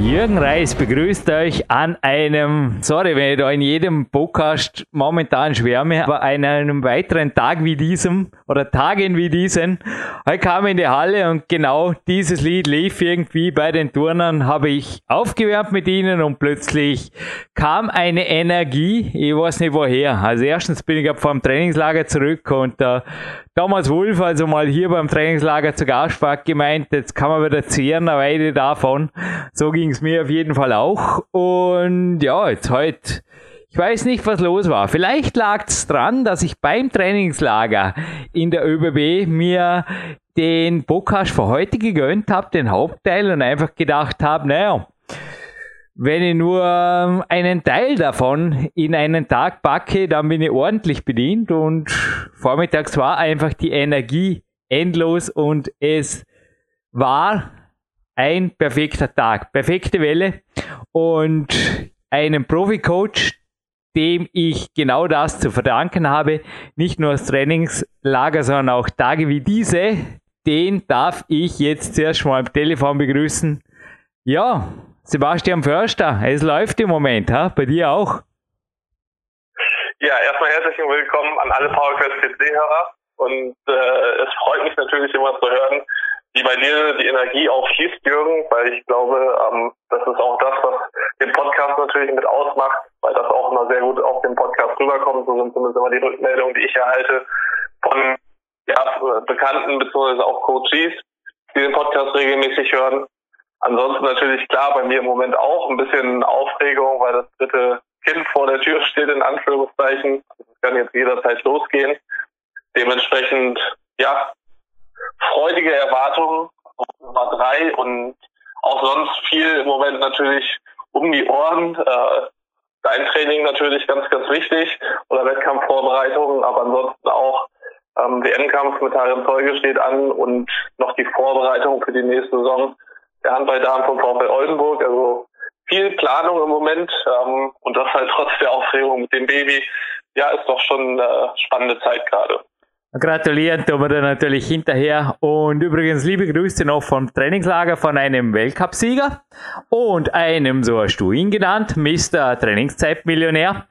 Jürgen Reis begrüßt euch an einem, sorry, wenn ich da in jedem Podcast momentan schwärme, aber an einem weiteren Tag wie diesem oder Tagen wie diesen. Heute kam ich in die Halle und genau dieses Lied lief irgendwie bei den Turnern, habe ich aufgewärmt mit ihnen und plötzlich kam eine Energie, ich weiß nicht woher. Also erstens bin ich vom Trainingslager zurück und äh, Thomas Wolf, also mal hier beim Trainingslager zu Gast gemeint, jetzt kann man wieder zehren, eine Weile davon. So ging es mir auf jeden Fall auch. Und ja, jetzt heute, ich weiß nicht, was los war. Vielleicht lag es dran, dass ich beim Trainingslager in der ÖBB mir den Podcast für heute gegönnt habe, den Hauptteil, und einfach gedacht habe, naja, wenn ich nur ähm, einen Teil davon in einen Tag packe, dann bin ich ordentlich bedient und vormittags war einfach die Energie endlos und es war ein perfekter Tag, perfekte Welle und einen Profi-Coach, dem ich genau das zu verdanken habe, nicht nur das Trainingslager, sondern auch Tage wie diese, den darf ich jetzt zuerst mal am Telefon begrüßen. Ja, Sebastian Förster, es läuft im Moment, ha? bei dir auch. Ja, erstmal herzlichen Willkommen an alle PowerQuest PC-Hörer und äh, es freut mich natürlich immer zu hören, wie bei dir die Energie auch fließt, Jürgen, weil ich glaube, ähm, das ist auch das, was den Podcast natürlich mit ausmacht, weil das auch immer sehr gut auf dem Podcast rüberkommt. So sind zumindest immer die Rückmeldungen, die ich erhalte von ja, Bekannten bzw. auch Coaches, die den Podcast regelmäßig hören. Ansonsten natürlich klar bei mir im Moment auch ein bisschen Aufregung, weil das dritte Kind vor der Tür steht, in Anführungszeichen. Es kann jetzt jederzeit losgehen. Dementsprechend, ja, freudige Erwartungen auf Nummer drei und auch sonst viel im Moment natürlich um die Ohren. Äh, dein Training natürlich ganz, ganz wichtig oder Wettkampfvorbereitungen, aber ansonsten auch ähm, WM-Kampf mit Harim Zeuge steht an und noch die Vorbereitung für die nächste Saison der Handballdamen vom VfL Oldenburg. Also viel Planung im Moment ähm, und das halt trotz der Aufregung mit dem Baby. Ja, ist doch schon eine spannende Zeit gerade. Gratulieren tun wir dir natürlich hinterher. Und übrigens liebe Grüße noch vom Trainingslager von einem Weltcupsieger und einem, so hast du ihn genannt, Mr. Trainingszeitmillionär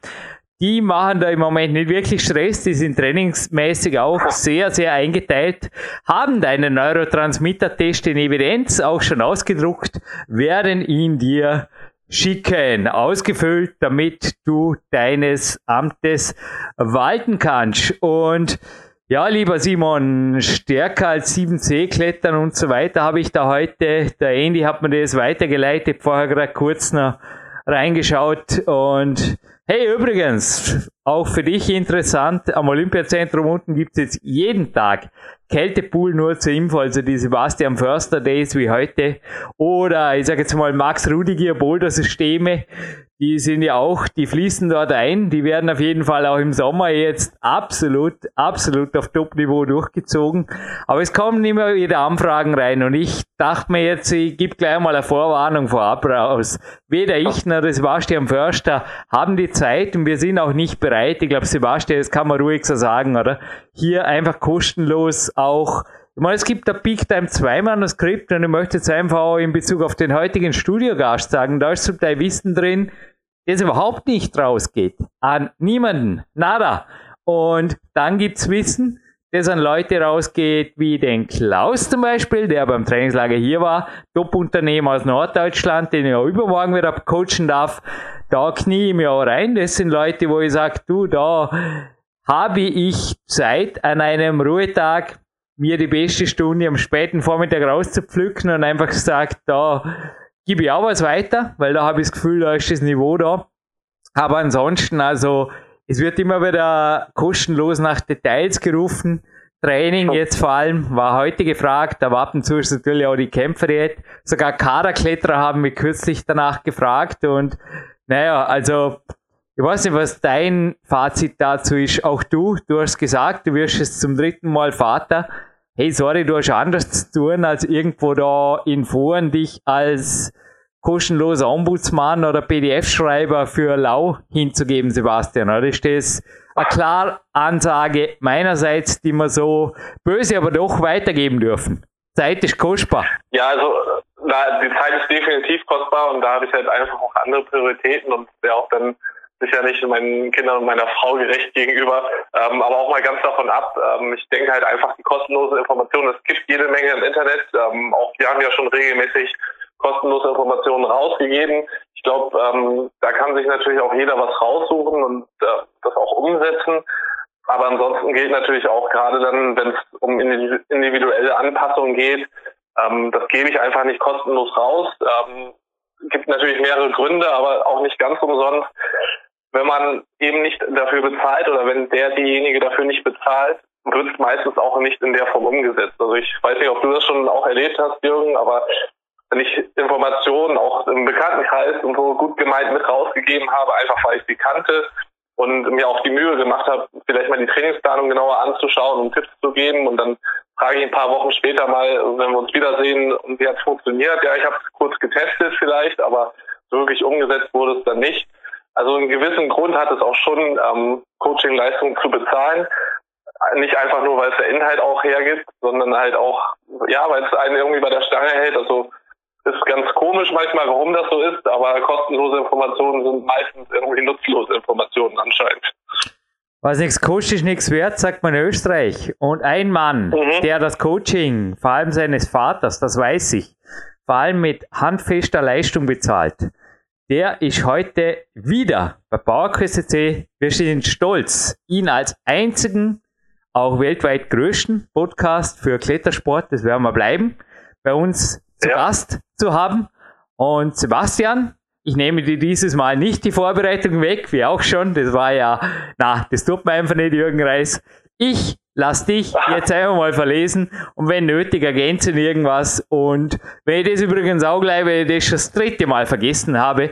die machen da im Moment nicht wirklich Stress, die sind trainingsmäßig auch sehr, sehr eingeteilt, haben deinen Neurotransmitter-Test in Evidenz auch schon ausgedruckt, werden ihn dir schicken, ausgefüllt, damit du deines Amtes walten kannst. Und ja, lieber Simon, stärker als 7C klettern und so weiter habe ich da heute, der Andy hat mir das weitergeleitet, vorher gerade kurz noch reingeschaut und Hey, übrigens, auch für dich interessant, am Olympiazentrum unten gibt es jetzt jeden Tag Kältepool nur zur Info, also die Sebastian Förster Days wie heute. Oder ich sage jetzt mal Max Rudiger Boulder Systeme, die sind ja auch, die fließen dort ein. Die werden auf jeden Fall auch im Sommer jetzt absolut, absolut auf Top-Niveau durchgezogen. Aber es kommen immer wieder Anfragen rein und ich dachte mir jetzt, ich gebe gleich mal eine Vorwarnung vorab raus. Weder ich noch der Sebastian Förster haben die Zeit und wir sind auch nicht bereit. Ich glaube, Sebastian, das kann man ruhig so sagen, oder? Hier einfach kostenlos auch ich meine, es gibt ein Peak Time 2 Manuskript und ich möchte jetzt einfach auch in Bezug auf den heutigen Studiogast sagen, da ist zum Teil Wissen drin, das überhaupt nicht rausgeht. An niemanden. Nada. Und dann gibt's Wissen, das an Leute rausgeht, wie den Klaus zum Beispiel, der beim Trainingslager hier war, Top-Unternehmer aus Norddeutschland, den ich auch übermorgen wieder coachen darf. Da knie ich mir auch rein. Das sind Leute, wo ich sage, du, da habe ich Zeit an einem Ruhetag mir die beste Stunde am späten Vormittag rauszupflücken und einfach gesagt, da gebe ich auch was weiter, weil da habe ich das Gefühl, da ist das Niveau da. Aber ansonsten, also, es wird immer wieder kostenlos nach Details gerufen. Training jetzt vor allem war heute gefragt, aber ab und zu ist natürlich auch die Kämpferdiät. Sogar Kaderkletterer haben mich kürzlich danach gefragt und naja, also ich weiß nicht, was dein Fazit dazu ist. Auch du, du hast gesagt, du wirst jetzt zum dritten Mal Vater hey, sorry, du hast anders zu tun, als irgendwo da in Foren dich als kostenloser Ombudsmann oder PDF-Schreiber für Lau hinzugeben, Sebastian, oder ist das eine klare Ansage meinerseits, die wir so böse aber doch weitergeben dürfen? Zeit ist kostbar. Ja, also die Zeit ist definitiv kostbar und da habe ich halt einfach auch andere Prioritäten und wäre auch dann sicherlich meinen Kindern und meiner Frau gerecht gegenüber, ähm, aber auch mal ganz davon ab. Ähm, ich denke halt einfach die kostenlose Information, es gibt jede Menge im Internet. Ähm, auch wir haben ja schon regelmäßig kostenlose Informationen rausgegeben. Ich glaube, ähm, da kann sich natürlich auch jeder was raussuchen und äh, das auch umsetzen. Aber ansonsten gilt natürlich auch gerade dann, wenn es um individuelle Anpassungen geht, ähm, das gebe ich einfach nicht kostenlos raus. Ähm, gibt natürlich mehrere Gründe, aber auch nicht ganz umsonst. Wenn man eben nicht dafür bezahlt oder wenn der diejenige dafür nicht bezahlt, wird es meistens auch nicht in der Form umgesetzt. Also ich weiß nicht, ob du das schon auch erlebt hast, Jürgen, aber wenn ich Informationen auch im Bekanntenkreis und so gut gemeint mit rausgegeben habe, einfach weil ich sie kannte und mir auch die Mühe gemacht habe, vielleicht mal die Trainingsplanung genauer anzuschauen und Tipps zu geben und dann frage ich ein paar Wochen später mal, wenn wir uns wiedersehen und wie hat es funktioniert. Ja, ich habe es kurz getestet vielleicht, aber wirklich umgesetzt wurde es dann nicht. Also einen gewissen Grund hat es auch schon, ähm, Coaching-Leistungen zu bezahlen. Nicht einfach nur, weil es der Inhalt auch hergibt, sondern halt auch, ja, weil es einen irgendwie bei der Stange hält. Also ist ganz komisch manchmal, warum das so ist, aber kostenlose Informationen sind meistens irgendwie nutzlose Informationen anscheinend. Was nichts kostet, ist nichts wert, sagt man in Österreich. Und ein Mann, mhm. der das Coaching, vor allem seines Vaters, das weiß ich, vor allem mit handfester Leistung bezahlt, der ist heute wieder bei PowerQuest Wir sind stolz, ihn als einzigen, auch weltweit größten Podcast für Klettersport, das werden wir bleiben, bei uns zu ja. Gast zu haben. Und Sebastian, ich nehme dir dieses Mal nicht die Vorbereitung weg, wie auch schon. Das war ja, na, das tut mir einfach nicht, Jürgen Reis. Ich lass dich jetzt einfach mal verlesen und wenn nötig ergänzen irgendwas. Und wenn ich das übrigens auch gleich, weil ich das schon das dritte Mal vergessen habe,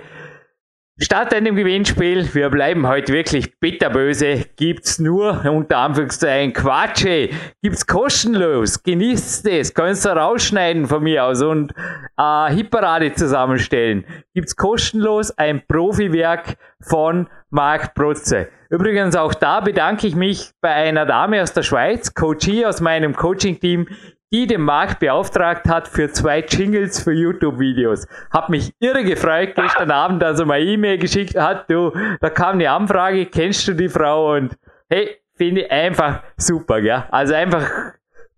Statt einem Gewinnspiel, wir bleiben heute wirklich bitterböse, gibt's nur unter Anführungszeichen Quatsche, gibt's kostenlos, genießt es, könnt ihr rausschneiden von mir aus und äh, Hitparade zusammenstellen. Gibt's kostenlos ein Profiwerk von Marc Protze. Übrigens auch da bedanke ich mich bei einer Dame aus der Schweiz, Coachie aus meinem Coaching-Team, die den Markt beauftragt hat für zwei Jingles für YouTube-Videos. Hab mich irre gefreut gestern Abend, als er mal E-Mail geschickt hat, du, da kam eine Anfrage, kennst du die Frau? Und hey, finde ich einfach super, ja. Also einfach,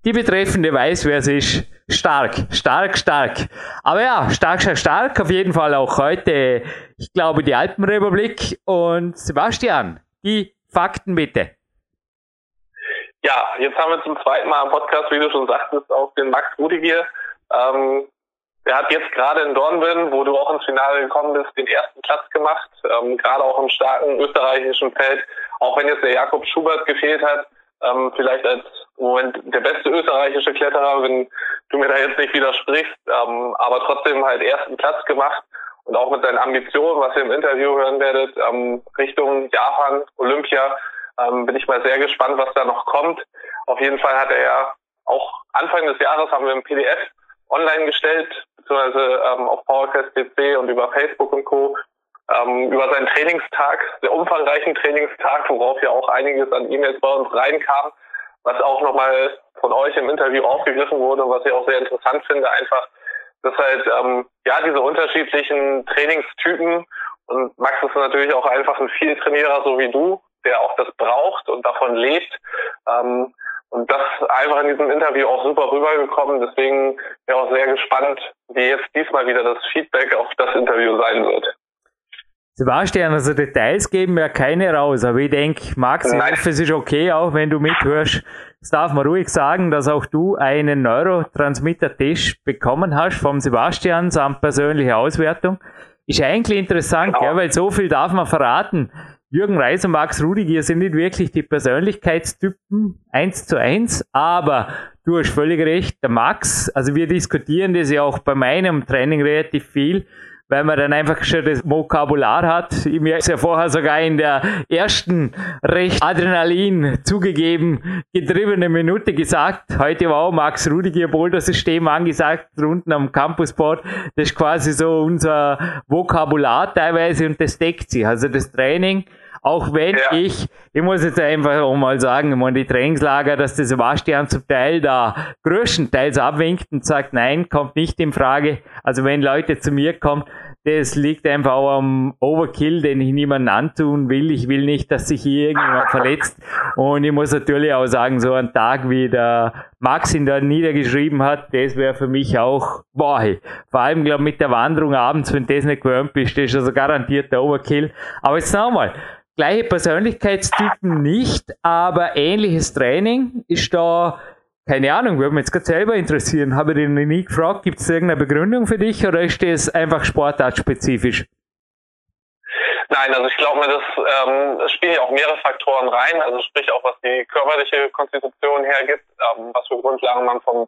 die Betreffende weiß, wer es ist. Stark, stark, stark. Aber ja, stark, stark, stark. Auf jeden Fall auch heute, ich glaube, die Alpenrepublik. Und Sebastian, die Fakten bitte. Ja, jetzt haben wir zum zweiten Mal am Podcast, wie du schon sagtest, auch den Max Rudiger. Ähm, der hat jetzt gerade in Dornbirn, wo du auch ins Finale gekommen bist, den ersten Platz gemacht. Ähm, gerade auch im starken österreichischen Feld. Auch wenn jetzt der Jakob Schubert gefehlt hat, ähm, vielleicht als Moment der beste österreichische Kletterer, wenn du mir da jetzt nicht widersprichst, ähm, aber trotzdem halt ersten Platz gemacht und auch mit seinen Ambitionen, was ihr im Interview hören werdet, ähm, Richtung Japan, Olympia, ähm, bin ich mal sehr gespannt, was da noch kommt. Auf jeden Fall hat er ja auch Anfang des Jahres haben wir ein PDF online gestellt, beziehungsweise ähm, auf PowerQuest PC und über Facebook und Co. Ähm, über seinen Trainingstag, sehr umfangreichen Trainingstag, worauf ja auch einiges an E-Mails bei uns reinkam, was auch nochmal von euch im Interview aufgegriffen wurde, was ich auch sehr interessant finde, einfach, dass halt ähm, ja diese unterschiedlichen Trainingstypen und Max ist natürlich auch einfach ein Vieltrainierer, so wie du, der auch das braucht und davon lebt. Ähm, und das einfach in diesem Interview auch super rübergekommen. Deswegen bin ich auch sehr gespannt, wie jetzt diesmal wieder das Feedback auf das Interview sein wird. Sebastian, also Details geben wir keine raus, aber ich denke, Max, ich hoffe, es ist okay, auch wenn du mithörst. Jetzt darf man ruhig sagen, dass auch du einen Neurotransmitter-Test bekommen hast vom Sebastian samt persönliche Auswertung. Ist eigentlich interessant, genau. ja, weil so viel darf man verraten. Jürgen Reis und Max Rudiger sind nicht wirklich die Persönlichkeitstypen eins zu eins, aber du hast völlig recht, der Max, also wir diskutieren das ja auch bei meinem Training relativ viel, weil man dann einfach schon das Vokabular hat. Mir ist ja vorher sogar in der ersten recht Adrenalin zugegeben getriebene Minute gesagt, heute war auch Max Rudiger Boulder-System angesagt, unten am Campusboard. Das ist quasi so unser Vokabular teilweise und das deckt sich. Also das Training auch wenn ja. ich, ich muss jetzt einfach auch mal sagen, ich meine, die Trainingslager, dass der Sebastian zum Teil da größtenteils abwinkt und sagt, nein, kommt nicht in Frage. Also wenn Leute zu mir kommen, das liegt einfach auch am Overkill, den ich niemandem antun will. Ich will nicht, dass sich hier irgendjemand verletzt. Und ich muss natürlich auch sagen, so ein Tag wie der Max ihn da niedergeschrieben hat, das wäre für mich auch, boah, vor allem, glaube mit der Wanderung abends, wenn das nicht gewöhnt bist, das ist also garantiert der Overkill. Aber jetzt nochmal, gleiche Persönlichkeitstypen nicht, aber ähnliches Training ist da, keine Ahnung, würde mich jetzt gerade selber interessieren. Habe ich den nie gefragt, gibt es irgendeine Begründung für dich oder ist das einfach sportartspezifisch? Nein, also ich glaube mir, das ähm, es spielen ja auch mehrere Faktoren rein, also sprich auch was die körperliche Konstitution hergibt, ähm, was für Grundlagen man vom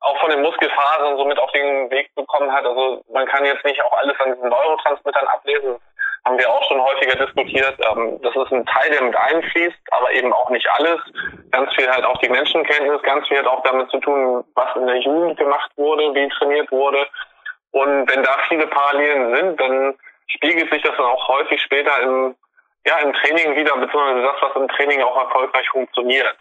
auch von den Muskelfasern so mit auf den Weg bekommen hat. Also man kann jetzt nicht auch alles an diesen Neurotransmittern ablesen haben wir auch schon häufiger diskutiert. Ähm, das ist ein Teil, der mit einfließt, aber eben auch nicht alles. Ganz viel halt auch die Menschenkenntnis, ganz viel hat auch damit zu tun, was in der Jugend gemacht wurde, wie trainiert wurde. Und wenn da viele Parallelen sind, dann spiegelt sich das dann auch häufig später im, ja, im Training wieder, beziehungsweise das, was im Training auch erfolgreich funktioniert.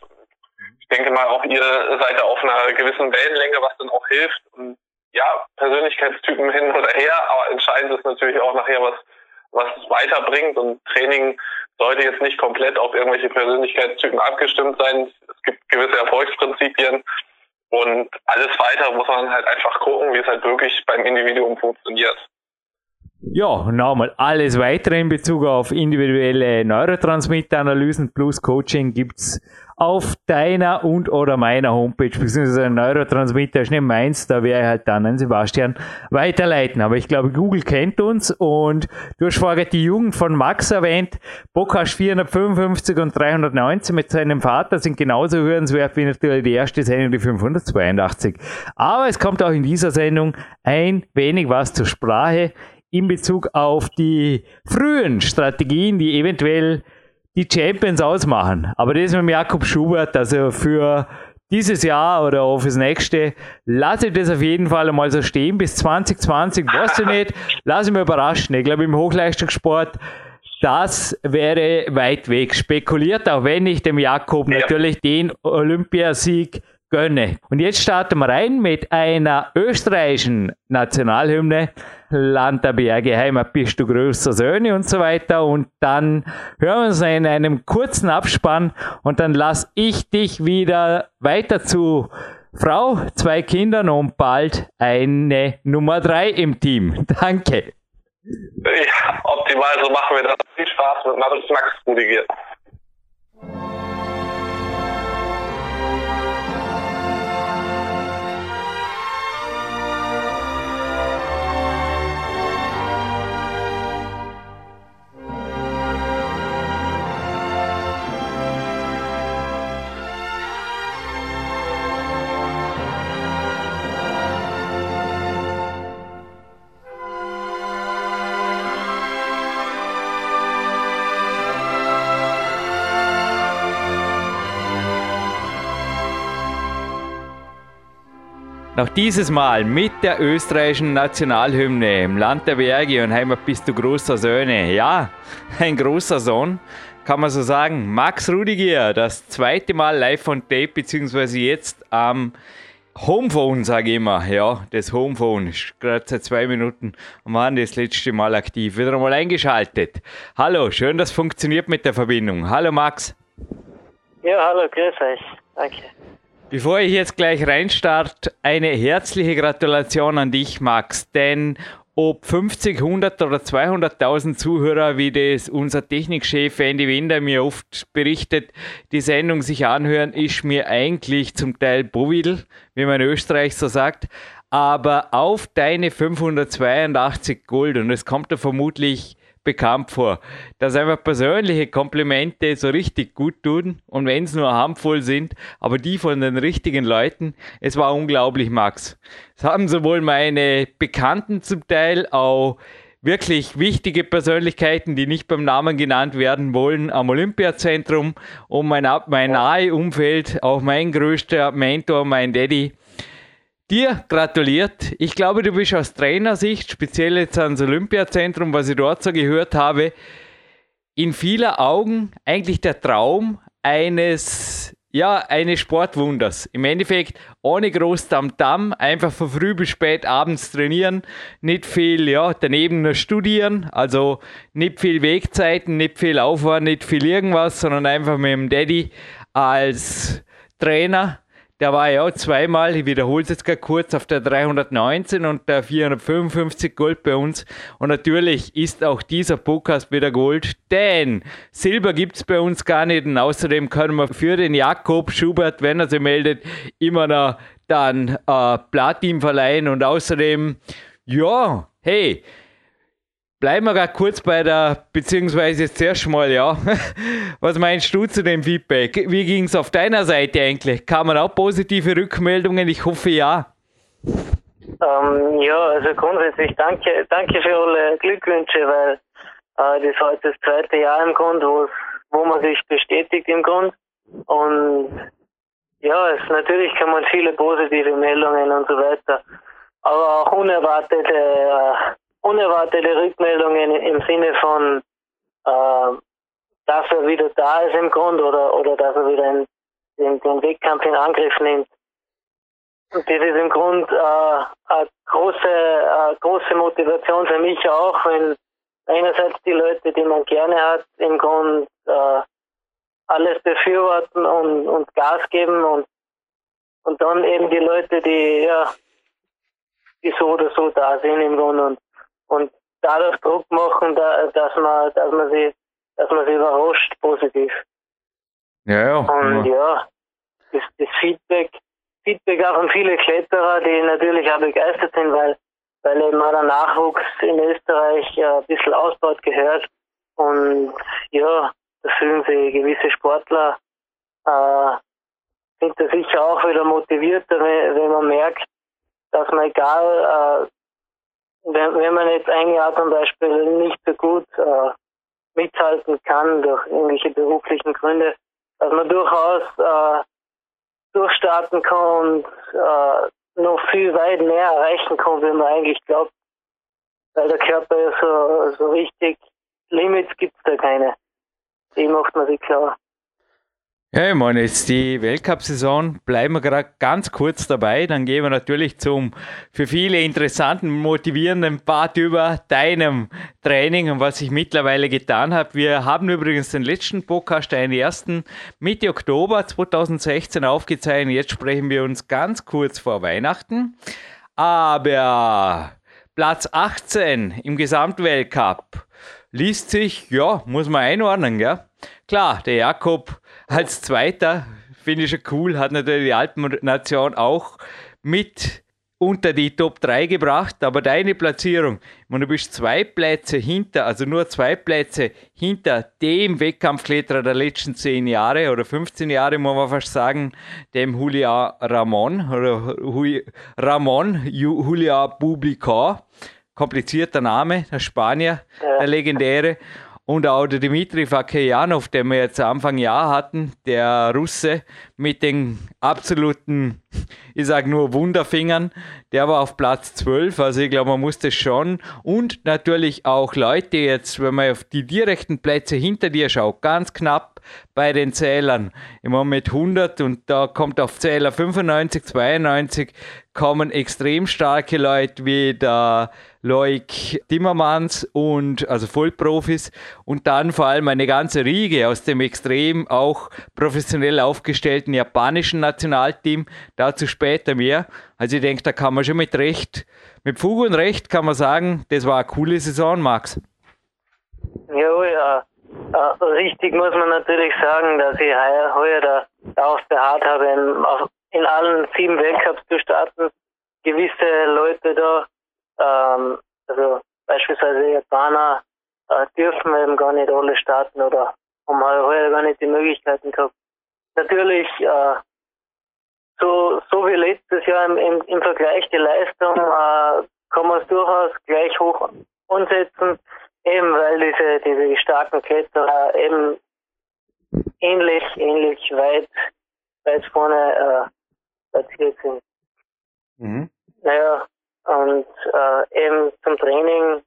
Ich denke mal, auch ihr seid da auf einer gewissen Wellenlänge, was dann auch hilft. Und ja, Persönlichkeitstypen hin oder her, aber entscheidend ist natürlich auch nachher, was was es weiterbringt. Und Training sollte jetzt nicht komplett auf irgendwelche Persönlichkeitstypen abgestimmt sein. Es gibt gewisse Erfolgsprinzipien. Und alles weiter muss man halt einfach gucken, wie es halt wirklich beim Individuum funktioniert. Ja, nochmal alles weitere in Bezug auf individuelle Neurotransmitteranalysen plus Coaching gibt's auf deiner und oder meiner Homepage, beziehungsweise Neurotransmitter ist nicht meins, da wäre ich halt dann an Sebastian weiterleiten. Aber ich glaube, Google kennt uns und du hast vorher die Jugend von Max erwähnt. Bokash 455 und 319 mit seinem Vater sind genauso hörenswert wie natürlich die erste Sendung, die 582. Aber es kommt auch in dieser Sendung ein wenig was zur Sprache in Bezug auf die frühen Strategien, die eventuell die Champions ausmachen. Aber das mit Jakob Schubert, also für dieses Jahr oder auch fürs nächste, lasse ich das auf jeden Fall einmal so stehen. Bis 2020, weiß ich nicht, lasse ich mich überraschen. Ich glaube, im Hochleistungssport, das wäre weit weg. Spekuliert, auch wenn ich dem Jakob ja. natürlich den Olympiasieg gönne. Und jetzt starten wir rein mit einer österreichischen Nationalhymne. Land der Berge, Heimat bist du größer Söhne und so weiter. Und dann hören wir uns in einem kurzen Abspann und dann lass ich dich wieder weiter zu Frau, zwei Kindern und bald eine Nummer drei im Team. Danke. Ja, optimal, so machen wir das. Viel Spaß mit Max Rudiger. Noch dieses Mal mit der österreichischen Nationalhymne im Land der Berge und Heimat bist du großer Söhne. Ja, ein großer Sohn, kann man so sagen. Max Rudiger, das zweite Mal live von Tape, beziehungsweise jetzt am Homephone, sage ich immer. Ja, das Homephone ist gerade seit zwei Minuten und waren das letzte Mal aktiv. Wieder einmal eingeschaltet. Hallo, schön, dass funktioniert mit der Verbindung. Hallo Max. Ja, hallo, grüß euch. Danke. Bevor ich jetzt gleich reinstarte, eine herzliche Gratulation an dich, Max, denn ob 50, 100 oder 200.000 Zuhörer, wie das unser Technikchef Andy Winder mir oft berichtet, die Sendung sich anhören, ist mir eigentlich zum Teil Bowidl, wie man in Österreich so sagt. Aber auf deine 582 Gold, und es kommt da vermutlich bekannt vor. Dass einfach persönliche Komplimente so richtig gut tun und wenn es nur harmvoll sind, aber die von den richtigen Leuten, es war unglaublich, Max. Es haben sowohl meine Bekannten zum Teil auch wirklich wichtige Persönlichkeiten, die nicht beim Namen genannt werden wollen, am Olympiazentrum und mein, mein nahe Umfeld, auch mein größter Mentor, mein Daddy, dir gratuliert. Ich glaube, du bist aus Trainersicht, speziell jetzt ans Olympiazentrum, was ich dort so gehört habe, in vieler Augen eigentlich der Traum eines ja, eines Sportwunders. Im Endeffekt ohne groß Tamtam, einfach von früh bis spät abends trainieren, nicht viel, ja, daneben nur studieren, also nicht viel Wegzeiten, nicht viel Aufwand, nicht viel irgendwas, sondern einfach mit dem Daddy als Trainer der war ja zweimal, ich wiederhole es jetzt gar kurz, auf der 319 und der 455 Gold bei uns. Und natürlich ist auch dieser Podcast wieder Gold, denn Silber gibt es bei uns gar nicht. Und außerdem können wir für den Jakob Schubert, wenn er sich meldet, immer noch dann äh, Platin verleihen. Und außerdem, ja, hey, Bleiben wir gerade kurz bei der, beziehungsweise jetzt zuerst mal, ja. Was meinst du zu dem Feedback? Wie ging es auf deiner Seite eigentlich? Kamen auch positive Rückmeldungen? Ich hoffe ja. Ähm, ja, also grundsätzlich danke, danke für alle Glückwünsche, weil äh, das jetzt das zweite Jahr im Grund, wo man sich bestätigt im Grund. Und ja, es natürlich kann man viele positive Meldungen und so weiter, aber auch unerwartete äh, unerwartete Rückmeldungen im Sinne von, äh, dass er wieder da ist im Grund oder, oder dass er wieder in, in, den Wettkampf in Angriff nimmt. Und das ist im Grund äh, eine große, äh, große Motivation für mich auch, wenn einerseits die Leute, die man gerne hat, im Grund äh, alles befürworten und, und Gas geben und, und dann eben die Leute, die ja die so oder so da sind im Grund und und dadurch Druck machen, da, dass man, dass man sie, dass man sie überrascht positiv. Ja, ja. Und ja, ja das, das Feedback, Feedback auch von vielen Kletterer, die natürlich auch begeistert sind, weil, weil eben auch der Nachwuchs in Österreich ja ein bisschen ausbaut gehört. Und ja, da fühlen sich gewisse Sportler äh, sind da sicher auch wieder motivierter, wenn, wenn man merkt, dass man egal, äh, wenn, wenn man jetzt ein Jahr zum Beispiel nicht so gut äh, mithalten kann durch irgendwelche beruflichen Gründe, dass man durchaus äh, durchstarten kann und äh, noch viel weit mehr erreichen kann, wie man eigentlich glaubt. Weil der Körper ist so, so richtig, Limits gibt es da keine. Die macht man sich klar. Ja, ich meine, jetzt die Weltcup-Saison bleiben wir gerade ganz kurz dabei. Dann gehen wir natürlich zum für viele interessanten, motivierenden Part über deinem Training und was ich mittlerweile getan habe. Wir haben übrigens den letzten Podcast, den ersten, Mitte Oktober 2016 aufgezeichnet. Jetzt sprechen wir uns ganz kurz vor Weihnachten. Aber Platz 18 im Gesamtweltcup liest sich, ja, muss man einordnen, ja. Klar, der Jakob als Zweiter, finde ich schon cool, hat natürlich die Alpennation auch mit unter die Top 3 gebracht, aber deine Platzierung, du bist zwei Plätze hinter, also nur zwei Plätze hinter dem Wettkampfkletterer der letzten 10 Jahre oder 15 Jahre, muss man fast sagen, dem Julia Ramon oder Ramon Julia Bublica, komplizierter Name, der Spanier, der legendäre. Und auch der Dimitri Fakejanov, den wir jetzt Anfang Jahr hatten, der Russe mit den absoluten, ich sage nur Wunderfingern, der war auf Platz 12. Also ich glaube, man muss das schon. Und natürlich auch Leute jetzt, wenn man auf die direkten Plätze hinter dir schaut, ganz knapp bei den Zählern. Immer mit 100 und da kommt auf Zähler 95, 92 kommen extrem starke Leute wie der Loik Timmermans und also Vollprofis und dann vor allem eine ganze Riege aus dem extrem auch professionell aufgestellten japanischen Nationalteam. Dazu später mehr. Also ich denke, da kann man schon mit Recht, mit Fug und Recht kann man sagen, das war eine coole Saison, Max. Ja, ja. Äh, richtig muss man natürlich sagen, dass ich heuer, heuer da, darauf beharrt habe, in, in allen sieben Weltcups zu starten. Gewisse Leute da ähm, also beispielsweise Japaner, äh, dürfen eben gar nicht alle starten oder haben heuer gar nicht die Möglichkeiten gehabt. Natürlich, äh, so, so wie letztes Jahr im, im, im Vergleich die Leistung, äh, kann man es durchaus gleich hoch ansetzen, eben weil diese, diese starken Kletterer eben ähnlich, ähnlich weit, weit vorne äh, platziert sind. Mhm. Naja, und äh, eben zum Training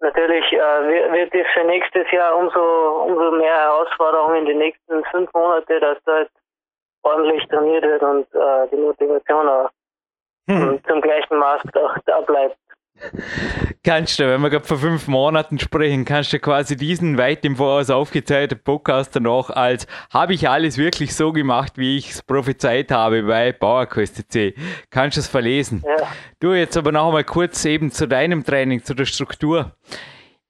natürlich äh, wird es für nächstes Jahr umso, umso mehr Herausforderungen in den nächsten fünf Monate, dass dort ordentlich trainiert wird und äh, die Motivation auch hm. zum gleichen Maß auch da bleibt. Kannst du, wenn wir gerade vor fünf Monaten sprechen, kannst du quasi diesen weit im Voraus aufgezeichneten Podcast danach als habe ich alles wirklich so gemacht, wie ich es prophezeit habe bei Bauerkost.c. Kannst du es verlesen? Ja. Du jetzt aber noch einmal kurz eben zu deinem Training, zu der Struktur.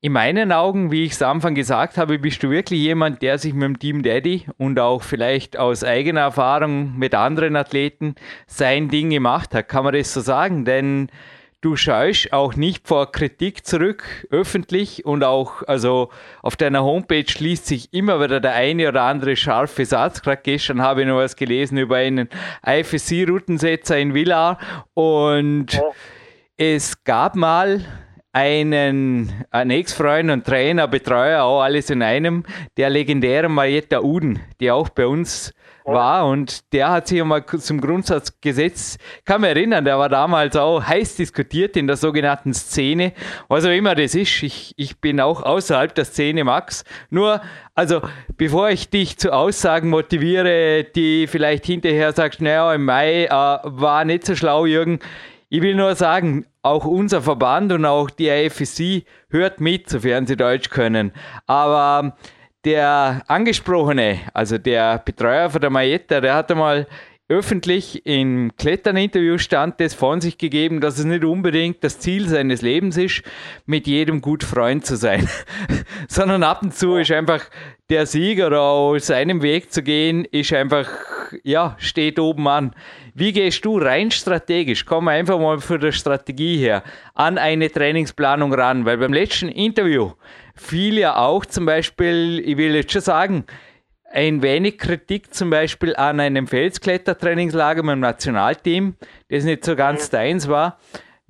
In meinen Augen, wie ich es am Anfang gesagt habe, bist du wirklich jemand, der sich mit dem Team Daddy und auch vielleicht aus eigener Erfahrung mit anderen Athleten sein Ding gemacht hat. Kann man das so sagen? Denn du schaust auch nicht vor Kritik zurück, öffentlich und auch, also auf deiner Homepage liest sich immer wieder der eine oder andere scharfe Satz. Gerade gestern habe ich noch was gelesen über einen IFSC-Routensetzer in Villar und ja. es gab mal einen, einen Ex-Freund und Trainer, Betreuer, auch alles in einem, der legendäre Marietta Uden, die auch bei uns war und der hat sich einmal zum Grundsatz gesetzt. Kann mich erinnern, der war damals auch heiß diskutiert in der sogenannten Szene, was auch immer das ist. Ich, ich bin auch außerhalb der Szene, Max. Nur, also, bevor ich dich zu Aussagen motiviere, die vielleicht hinterher sagst, naja, im Mai äh, war nicht so schlau, Jürgen. Ich will nur sagen, auch unser Verband und auch die AFC hört mit, sofern sie Deutsch können. Aber der Angesprochene, also der Betreuer von der Maeta, der hat einmal öffentlich im Klettern-Interview stand das von sich gegeben, dass es nicht unbedingt das Ziel seines Lebens ist, mit jedem gut Freund zu sein, sondern ab und zu ist einfach der Sieger aus seinem Weg zu gehen, ist einfach, ja, steht oben an. Wie gehst du rein strategisch? Komm einfach mal von der Strategie her an eine Trainingsplanung ran, weil beim letzten Interview fiel ja auch zum Beispiel, ich will jetzt schon sagen, ein wenig Kritik zum Beispiel an einem Felsklettertrainingslager mit dem Nationalteam, das nicht so ganz deins war.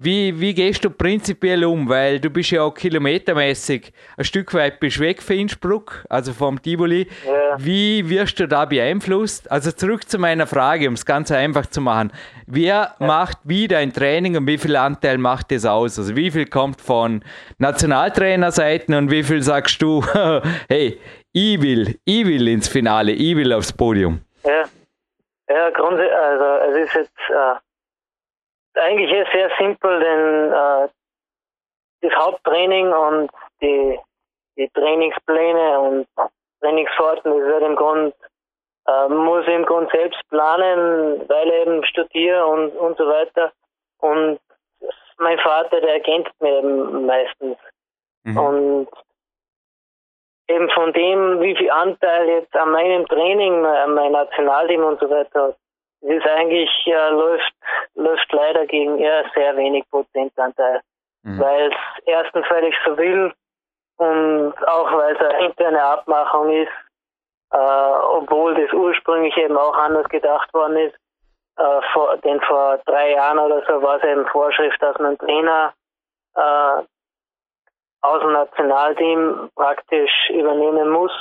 Wie, wie gehst du prinzipiell um? Weil du bist ja auch kilometermäßig ein Stück weit bist weg für Innsbruck, also vom Tivoli. Ja. Wie wirst du da beeinflusst? Also zurück zu meiner Frage, um es ganz einfach zu machen. Wer ja. macht wie dein Training und wie viel Anteil macht das aus? Also wie viel kommt von Nationaltrainerseiten und wie viel sagst du, hey, ich will, ich will ins Finale, ich will aufs Podium? Ja, ja grundsätzlich, also es ist jetzt... Uh eigentlich sehr simpel, denn äh, das Haupttraining und die, die Trainingspläne und Trainingsforten, das wird im Grund, äh, muss ich im Grund selbst planen, weil ich eben studiere und, und so weiter. Und mein Vater, der ergänzt mir eben meistens. Mhm. Und eben von dem, wie viel Anteil jetzt an meinem Training, an mein Nationalteam und so weiter hat, es ist eigentlich, äh, läuft, läuft leider gegen eher sehr wenig Prozentanteil. Mhm. Weil es erstens, weil ich so will und auch weil es eine interne Abmachung ist, äh, obwohl das ursprünglich eben auch anders gedacht worden ist. Äh, vor, denn vor drei Jahren oder so war es eben Vorschrift, dass man Trainer äh, aus dem Nationalteam praktisch übernehmen muss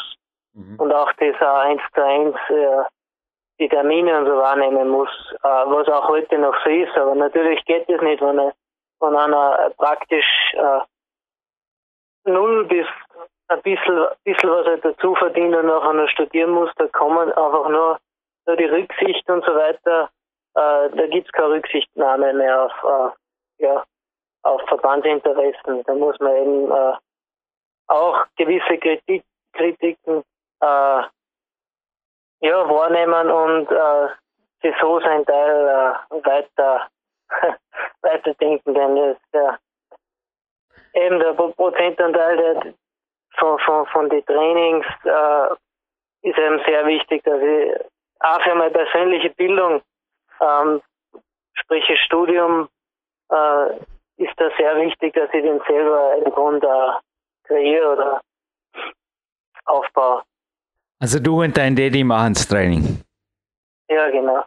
mhm. und auch dieser 1 zu 1 äh, die Termine und so wahrnehmen muss, äh, was auch heute noch so ist. Aber natürlich geht es nicht, wenn, er, wenn einer praktisch äh, null bis ein bisschen, bisschen was er dazu verdient und nachher noch studieren muss, da kann man einfach nur, nur die Rücksicht und so weiter, äh, da gibt's keine Rücksichtnahme mehr auf, äh, ja, auf Verbandsinteressen. Da muss man eben äh, auch gewisse Kritik, Kritiken äh, ja, wahrnehmen und äh, sich so sein Teil äh, weiter weiterdenken, denn das, der, eben der Prozentanteil der, von, von, von den Trainings äh, ist eben sehr wichtig, dass ich auch für meine persönliche Bildung, ähm, sprich Studium, äh, ist da sehr wichtig, dass ich den selber im Grunde kreiere oder aufbaue. Also du und dein Daddy machen das Training. Ja, genau.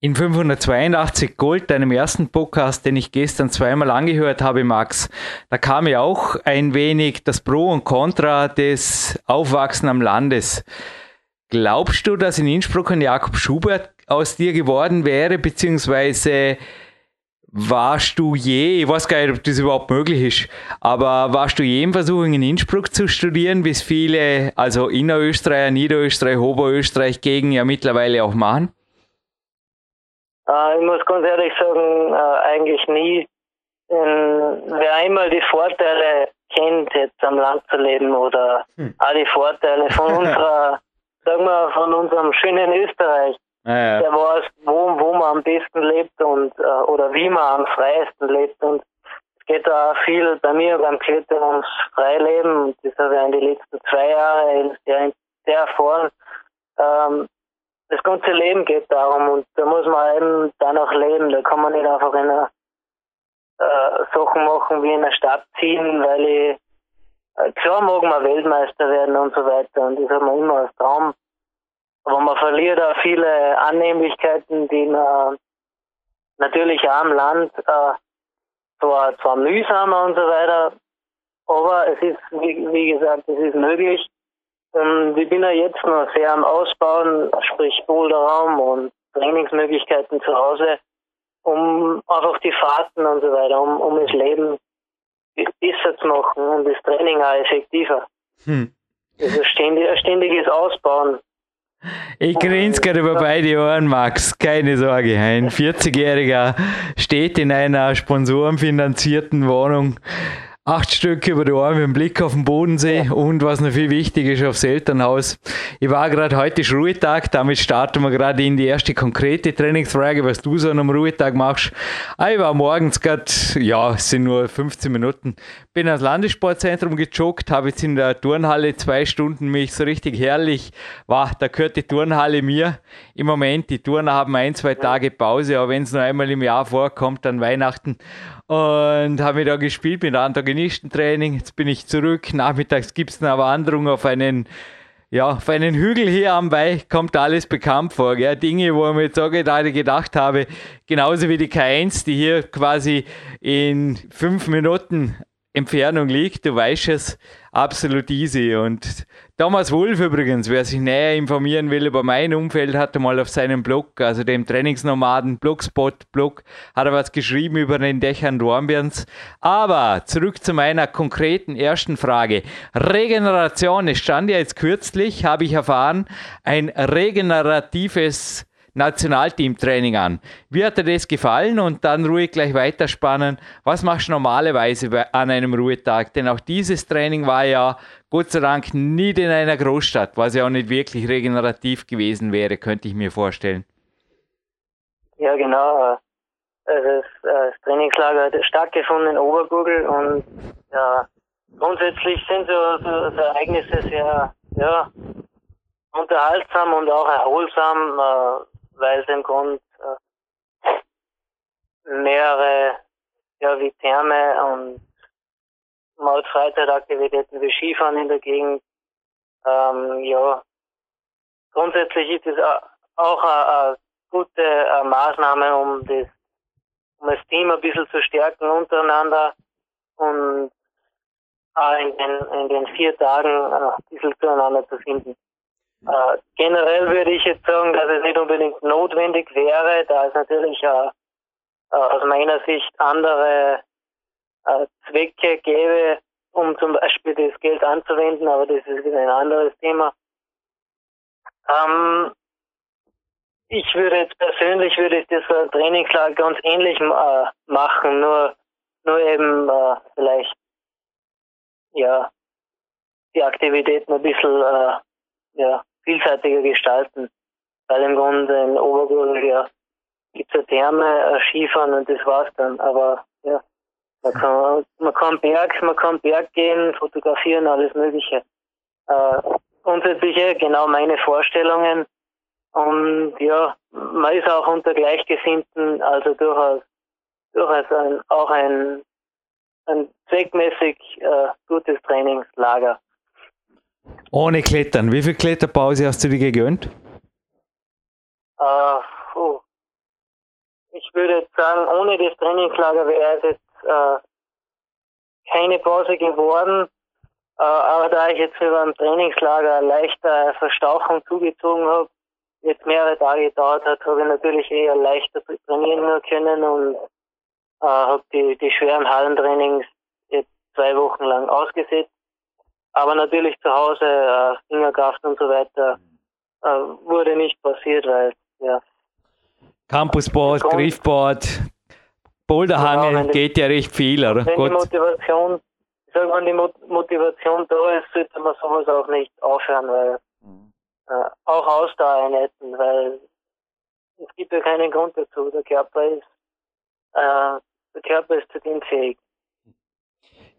In 582 Gold, deinem ersten Podcast, den ich gestern zweimal angehört habe, Max, da kam ja auch ein wenig das Pro und Contra des Aufwachsen am Landes. Glaubst du, dass in Innsbruck ein Jakob Schubert aus dir geworden wäre, beziehungsweise warst du je, ich weiß gar nicht, ob das überhaupt möglich ist, aber warst du je im Versuch, in Innsbruck zu studieren, wie es viele, also Innerösterreich, Niederösterreich, Oberösterreich gegen ja mittlerweile auch machen? Äh, ich muss ganz ehrlich sagen, äh, eigentlich nie. Denn wer einmal die Vorteile kennt, jetzt am Land zu leben oder hm. auch die Vorteile von unserer, sagen wir, von unserem schönen Österreich, ja. der weiß, wo, wo man am besten lebt und äh, oder wie man am freiesten lebt. Und es geht auch viel bei mir beim Klettern ums Freileben. Das habe ich in den letzten zwei Jahren sehr, sehr erfahren. Ähm, das ganze Leben geht darum und da muss man eben danach leben. Da kann man nicht einfach in einer äh, Sachen machen wie in einer Stadt ziehen, weil ich äh, klar mag man Weltmeister werden und so weiter und das hat man immer als Traum. Aber man verliert auch viele Annehmlichkeiten, die man natürlich auch am Land äh, zwar, zwar mühsamer und so weiter, aber es ist, wie, wie gesagt, es ist möglich ähm, ich bin ja jetzt noch sehr am Ausbauen, sprich Boulderraum und Trainingsmöglichkeiten zu Hause, um einfach die Fahrten und so weiter, um, um das Leben besser zu machen und das Training auch effektiver. Hm. Also ständig, ständiges Ausbauen. Ich grinse gerade über beide Ohren, Max. Keine Sorge. Ein 40-Jähriger steht in einer sponsorenfinanzierten Wohnung acht Stück über die mit dem Blick auf den Bodensee und was noch viel wichtiger ist, aufs Elternhaus. Ich war gerade heute ist Ruhetag, damit starten wir gerade in die erste konkrete Trainingsfrage, was du so an einem Ruhetag machst. Ah, ich war morgens gerade, ja, es sind nur 15 Minuten, bin ans Landessportzentrum gejoggt, habe jetzt in der Turnhalle zwei Stunden mich so richtig herrlich, war, da gehört die Turnhalle mir im Moment. Die Turner haben ein, zwei Tage Pause, aber wenn es nur einmal im Jahr vorkommt, dann Weihnachten und habe mich da gespielt mit Antagonistentraining. Jetzt bin ich zurück. Nachmittags gibt es eine Wanderung auf einen, ja, auf einen Hügel hier am Weich. Kommt alles bekannt vor. Gell? Dinge, wo ich mir jetzt auch gerade gedacht habe, genauso wie die K1, die hier quasi in fünf Minuten Entfernung liegt, du weißt es, absolut easy. Und Thomas Wolf übrigens, wer sich näher informieren will über mein Umfeld, hat mal auf seinem Blog, also dem Trainingsnomaden Blogspot Blog, hat er was geschrieben über den Dächern Dornbirns. Aber zurück zu meiner konkreten ersten Frage. Regeneration, es stand ja jetzt kürzlich, habe ich erfahren, ein regeneratives Nationalteamtraining an. Wie hat dir das gefallen? Und dann ruhig gleich weiterspannen. Was machst du normalerweise an einem Ruhetag? Denn auch dieses Training war ja Gott sei Dank nicht in einer Großstadt, was ja auch nicht wirklich regenerativ gewesen wäre, könnte ich mir vorstellen. Ja, genau. Also das, äh, das Trainingslager hat stattgefunden in Obergurgel und ja, grundsätzlich sind so, so, so Ereignisse sehr ja, unterhaltsam und auch erholsam. Äh, weil im Grund äh, mehrere, ja, wie Therme und Maut-Freizeitaktivitäten wie Skifahren in der Gegend, ähm, ja, grundsätzlich ist es auch eine, gute äh, Maßnahme, um das, um das Team ein bisschen zu stärken untereinander und auch in den, in den vier Tagen äh, ein bisschen zueinander zu finden. Äh, generell würde ich jetzt sagen, dass es nicht unbedingt notwendig wäre, da es natürlich äh, äh, aus meiner Sicht andere äh, Zwecke gäbe, um zum Beispiel das Geld anzuwenden, aber das ist ein anderes Thema. Ähm, ich würde jetzt persönlich würde ich das Trainingslager ganz ähnlich äh, machen, nur nur eben äh, vielleicht ja die Aktivitäten ein bisschen äh, ja vielseitiger gestalten. Weil im Grunde in Obergurgel ja gibt es ja Therme, Skifahren und das war's dann. Aber ja, man kann, man kann Berg, man kann Berg gehen, fotografieren, alles Mögliche. Äh, grundsätzlich genau meine Vorstellungen. Und ja, man ist auch unter Gleichgesinnten, also durchaus, durchaus ein, auch ein, ein zweckmäßig äh, gutes Trainingslager. Ohne Klettern. Wie viel Kletterpause hast du dir gegönnt? Äh, oh. Ich würde jetzt sagen, ohne das Trainingslager wäre es jetzt äh, keine Pause geworden. Äh, aber da ich jetzt über ein Trainingslager leichter Verstauchung zugezogen habe, jetzt mehrere Tage gedauert hat, habe ich natürlich eher leichter trainieren können und äh, habe die, die schweren Hallentrainings jetzt zwei Wochen lang ausgesetzt. Aber natürlich zu Hause äh, Fingerkraft und so weiter äh, wurde nicht passiert, weil ja. Campusboard, Griffboard, Boulderhange genau, geht ja recht viel, oder? Wenn Gut. die Motivation, ich sag, wenn die Motivation da ist, sollte man sowas auch nicht aufhören, weil mhm. äh, auch Ausdauereinheiten, weil es gibt ja keinen Grund dazu. Der Körper ist, äh, der Körper ist zu dem fähig.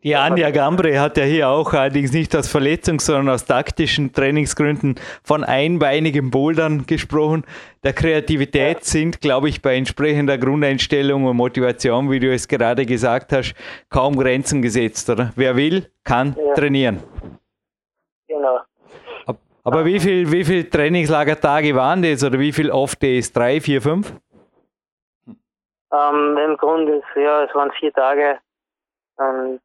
Die Anja Gambre hat ja hier auch allerdings nicht aus Verletzungs-, sondern aus taktischen Trainingsgründen von einbeinigen Bouldern gesprochen. Der Kreativität sind, glaube ich, bei entsprechender Grundeinstellung und Motivation, wie du es gerade gesagt hast, kaum Grenzen gesetzt, oder? Wer will, kann ja. trainieren. Genau. Aber wie viel, wie viel Trainingslagertage waren das oder wie viel oft Days? Drei, vier, fünf? Ähm, Im Grunde, ja, es waren vier Tage. Ähm,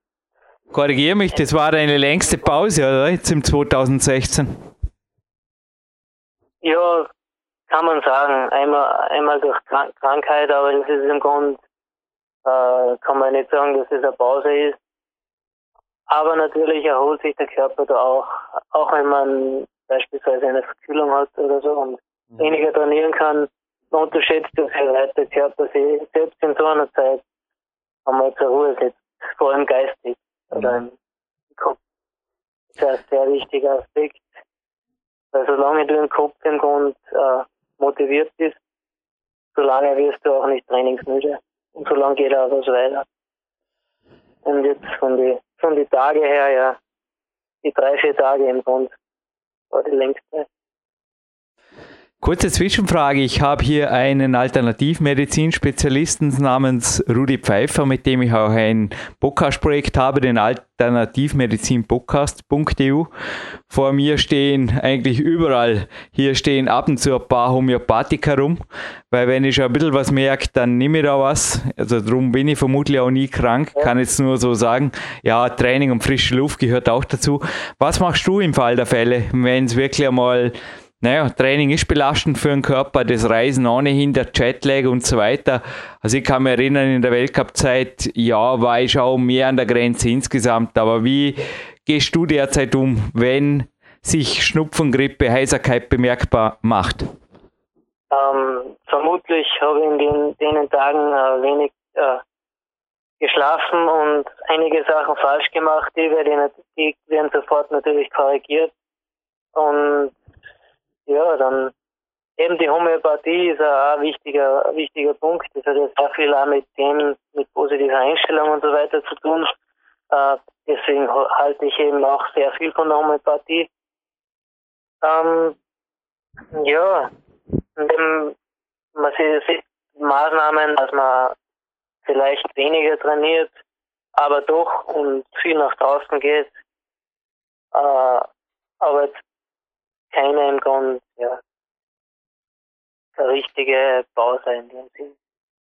Korrigiere mich, das war deine längste Pause, oder? Jetzt im 2016. Ja, kann man sagen. Einmal, einmal durch Krankheit, aber das ist im Grunde, äh, kann man nicht sagen, dass es eine Pause ist. Aber natürlich erholt sich der Körper da auch, auch wenn man beispielsweise eine Verkühlung hat oder so und mhm. weniger trainieren kann. Man unterschätzt das ja der Körper sich selbst in so einer Zeit einmal zur Ruhe setzt, vor allem geistig oder im Kopf. Das ist ein sehr wichtiger Aspekt. Weil solange du im Kopf im Grund äh, motiviert bist, solange wirst du auch nicht trainingsmüde. Und solange geht auch was weiter. Und jetzt von die, von die Tage her, ja, die drei, vier Tage im Grund war die längste. Kurze Zwischenfrage. Ich habe hier einen Alternativmedizin-Spezialisten namens Rudi Pfeiffer, mit dem ich auch ein Podcast-Projekt habe, den Alternativmedizin-Podcast.eu. Vor mir stehen eigentlich überall, hier stehen ab und zu ein paar Homöopathika rum, weil wenn ich schon ein bisschen was merke, dann nehme ich da was. Also darum bin ich vermutlich auch nie krank, kann jetzt nur so sagen. Ja, Training und frische Luft gehört auch dazu. Was machst du im Fall der Fälle, wenn es wirklich einmal naja, Training ist belastend für den Körper, das Reisen ohnehin, der Jetlag und so weiter. Also ich kann mich erinnern, in der Weltcup-Zeit, ja, war ich auch mehr an der Grenze insgesamt. Aber wie gehst du derzeit um, wenn sich Schnupfen, Grippe, Heiserkeit bemerkbar macht? Ähm, vermutlich habe ich in den, denen Tagen äh, wenig äh, geschlafen und einige Sachen falsch gemacht. Die werden, die werden sofort natürlich korrigiert. Und ja, dann eben die Homöopathie ist ein wichtiger, wichtiger Punkt. Das hat ja sehr viel auch mit dem, mit positiver Einstellung und so weiter zu tun. Äh, deswegen halte ich eben auch sehr viel von der Homöopathie. Ähm, ja, dem, man sieht Maßnahmen, dass man vielleicht weniger trainiert, aber doch und viel nach draußen geht. Äh, aber jetzt keine im Grunde, ja, eine richtige Pause in dem Sinn.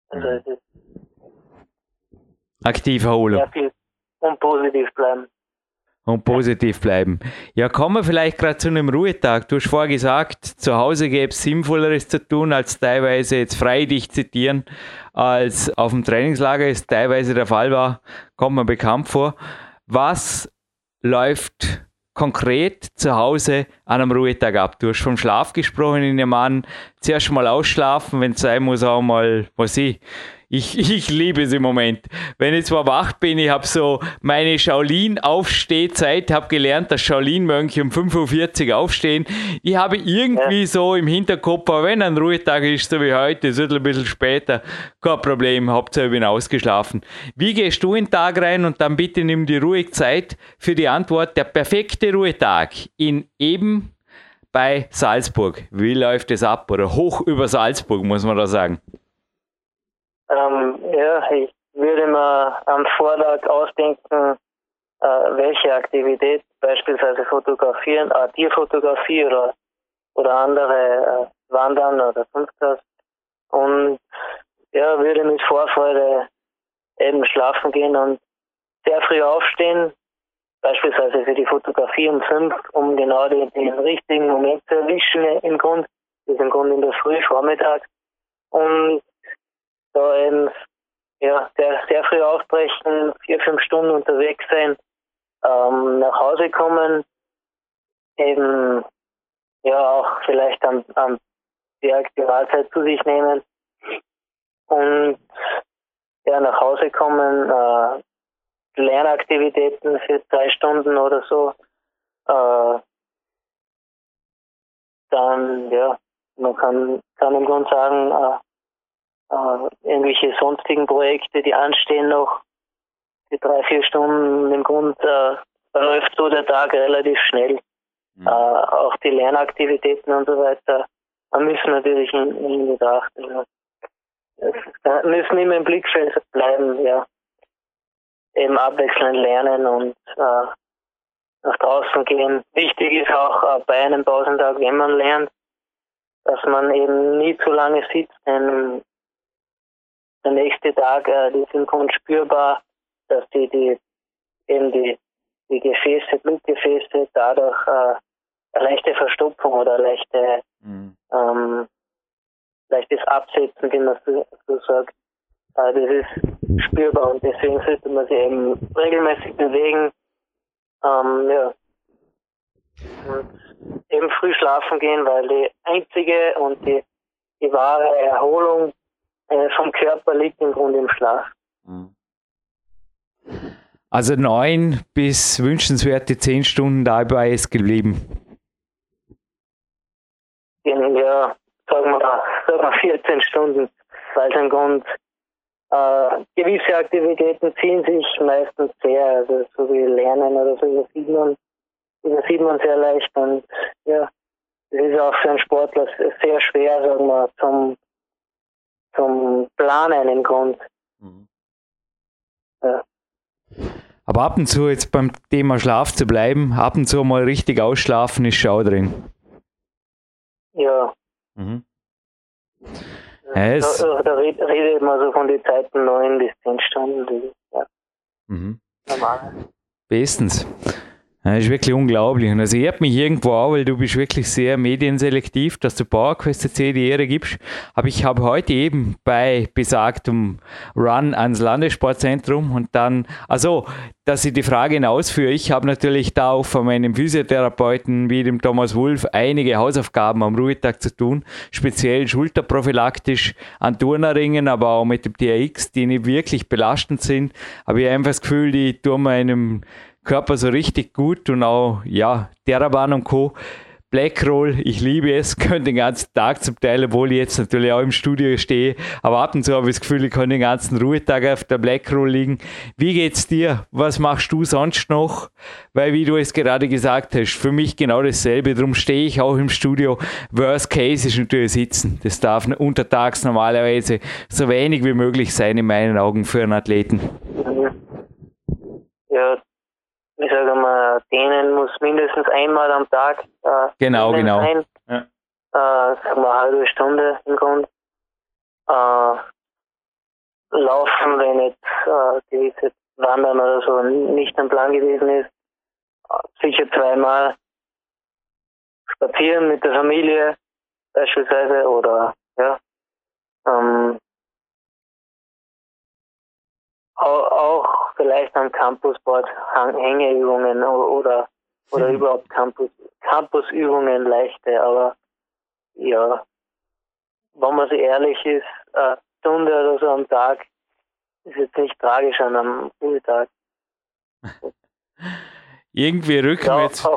Also mhm. es ist aktiv erholen. Sehr viel und positiv bleiben. Und positiv bleiben. Ja, kommen wir vielleicht gerade zu einem Ruhetag. Du hast vorher gesagt, zu Hause gäbe es Sinnvolleres zu tun, als teilweise jetzt frei dich zitieren, als auf dem Trainingslager es teilweise der Fall war, kommt mir bekannt vor. Was läuft konkret zu Hause an einem Ruhetag ab? Du hast vom Schlaf gesprochen, in dem Mann zuerst mal ausschlafen, wenn es sein muss, auch mal, was ich, ich, ich liebe es im Moment. Wenn ich zwar wach bin, ich habe so meine Shaolin-Aufstehzeit, habe gelernt, dass Shaolin-Mönche um 5.40 Uhr aufstehen. Ich habe irgendwie ja. so im Hinterkopf, wenn ein Ruhetag ist, so wie heute, ist ein bisschen später, kein Problem, Hauptsache ich bin ausgeschlafen. Wie gehst du in den Tag rein und dann bitte nimm die ruhig Zeit für die Antwort. Der perfekte Ruhetag in eben bei Salzburg. Wie läuft es ab? Oder hoch über Salzburg, muss man da sagen. Ähm, ja, ich, würde man am Vortag ausdenken, äh, welche Aktivität, beispielsweise fotografieren, äh, Tierfotografie oder, oder andere äh, Wandern oder sonst was. Und ja, würde mit Vorfreude eben schlafen gehen und sehr früh aufstehen, beispielsweise für die Fotografie um fünf, um genau den, den richtigen Moment zu erwischen im Grund. Das ist im Grunde in der Früh, Vormittag. Und da eben ja, sehr, sehr früh aufbrechen, vier, fünf Stunden unterwegs sein, ähm, nach Hause kommen, eben ja auch vielleicht am, am Berg die Mahlzeit zu sich nehmen und ja, nach Hause kommen, äh, Lernaktivitäten für drei Stunden oder so. Äh, dann, ja, man kann, kann im Grunde sagen, äh, äh, irgendwelche sonstigen Projekte, die anstehen noch, die drei, vier Stunden im Grunde äh, läuft so der Tag relativ schnell. Mhm. Äh, auch die Lernaktivitäten und so weiter müssen natürlich in, in Betracht. Also, müssen immer im Blickfeld bleiben, ja eben abwechselnd lernen und äh, nach draußen gehen. Wichtig ist auch äh, bei einem Pausentag, wenn man lernt, dass man eben nie zu lange sitzt, denn der nächste Tag, äh, die sind spürbar, dass die, die eben die, die Gefäße, Blutgefäße dadurch äh, eine leichte Verstopfung oder leichte, mhm. ähm, leichtes Absetzen, wie man so, so sagt, äh, das ist spürbar und deswegen sollte man sich eben regelmäßig bewegen. Ähm, ja. Und eben früh schlafen gehen, weil die einzige und die, die wahre Erholung äh, vom Körper liegt im Grunde im Schlaf. Mhm. Also neun bis wünschenswerte zehn Stunden dabei ist geblieben. Ja, sagen wir, sagen wir 14 Stunden, weil im Grund äh, gewisse Aktivitäten ziehen sich meistens sehr, also so wie Lernen oder so übersieht man, übersieht man sehr leicht und ja, es ist auch für einen Sportler sehr schwer, sagen wir, zum, zum Planen im Grund. Mhm. Ja. Aber ab und zu jetzt beim Thema Schlaf zu bleiben, ab und zu mal richtig ausschlafen ist Schau drin. Ja. Mhm. Ja, da, da redet man so von den Zeiten 9 bis 10 Stunden. Ja. Mhm. Normal. Bestens. Das ist wirklich unglaublich. Und also ehrt mich irgendwo auch, weil du bist wirklich sehr medienselektiv, dass du PowerQuest C die Ehre gibst. Aber ich habe heute eben bei besagtem Run ans Landessportzentrum und dann, also, dass ich die Frage hinausführe, ich habe natürlich da auch von meinem Physiotherapeuten wie dem Thomas Wulff einige Hausaufgaben am Ruhetag zu tun, speziell schulterprophylaktisch an Turnerringen, aber auch mit dem TRX, die nicht wirklich belastend sind. Aber ich habe einfach das Gefühl, die tun meinem Körper so richtig gut und auch, ja, Terraban und Co. Blackroll, ich liebe es, könnte den ganzen Tag zum Teil, obwohl ich jetzt natürlich auch im Studio stehe, aber ab und zu habe ich das Gefühl, ich kann den ganzen Ruhetag auf der Blackroll liegen. Wie geht's dir? Was machst du sonst noch? Weil, wie du es gerade gesagt hast, für mich genau dasselbe, darum stehe ich auch im Studio. Worst Case ist natürlich sitzen. Das darf untertags normalerweise so wenig wie möglich sein, in meinen Augen, für einen Athleten. Ich sage mal, denen muss mindestens einmal am Tag äh, genau, genau. Sein. Ja. Äh, sagen wir eine halbe Stunde im Grunde. Äh, laufen, wenn jetzt äh, gewisse Wandern oder so nicht am Plan gewesen ist. Sicher zweimal spazieren mit der Familie beispielsweise oder ja. Ähm, auch vielleicht am Campusboard Hängeübungen oder oder mhm. überhaupt Campus Campusübungen leichte, aber ja, wenn man so ehrlich ist, eine Stunde oder so am Tag ist jetzt nicht tragisch an einem Ruhetag. Irgendwie rücken ja, wir jetzt,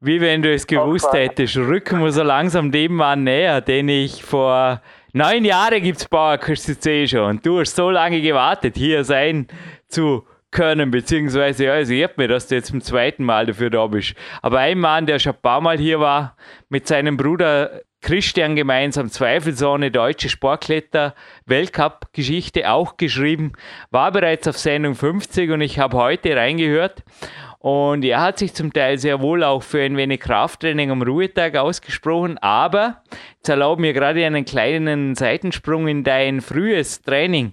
wie wenn du es gewusst hättest, rücken wir so langsam dem Mann näher, den ich vor neun Jahren gibt es Bauerküste schon und du hast so lange gewartet, hier sein zu können, beziehungsweise ja, es ehrt mir, dass du jetzt zum zweiten Mal dafür da bist. Aber ein Mann, der schon ein paar Mal hier war, mit seinem Bruder Christian gemeinsam zweifelsohne deutsche Sportkletter-Weltcup-Geschichte auch geschrieben, war bereits auf Sendung 50 und ich habe heute reingehört. Und er hat sich zum Teil sehr wohl auch für ein wenig Krafttraining am Ruhetag ausgesprochen, aber jetzt erlaub mir gerade einen kleinen Seitensprung in dein frühes Training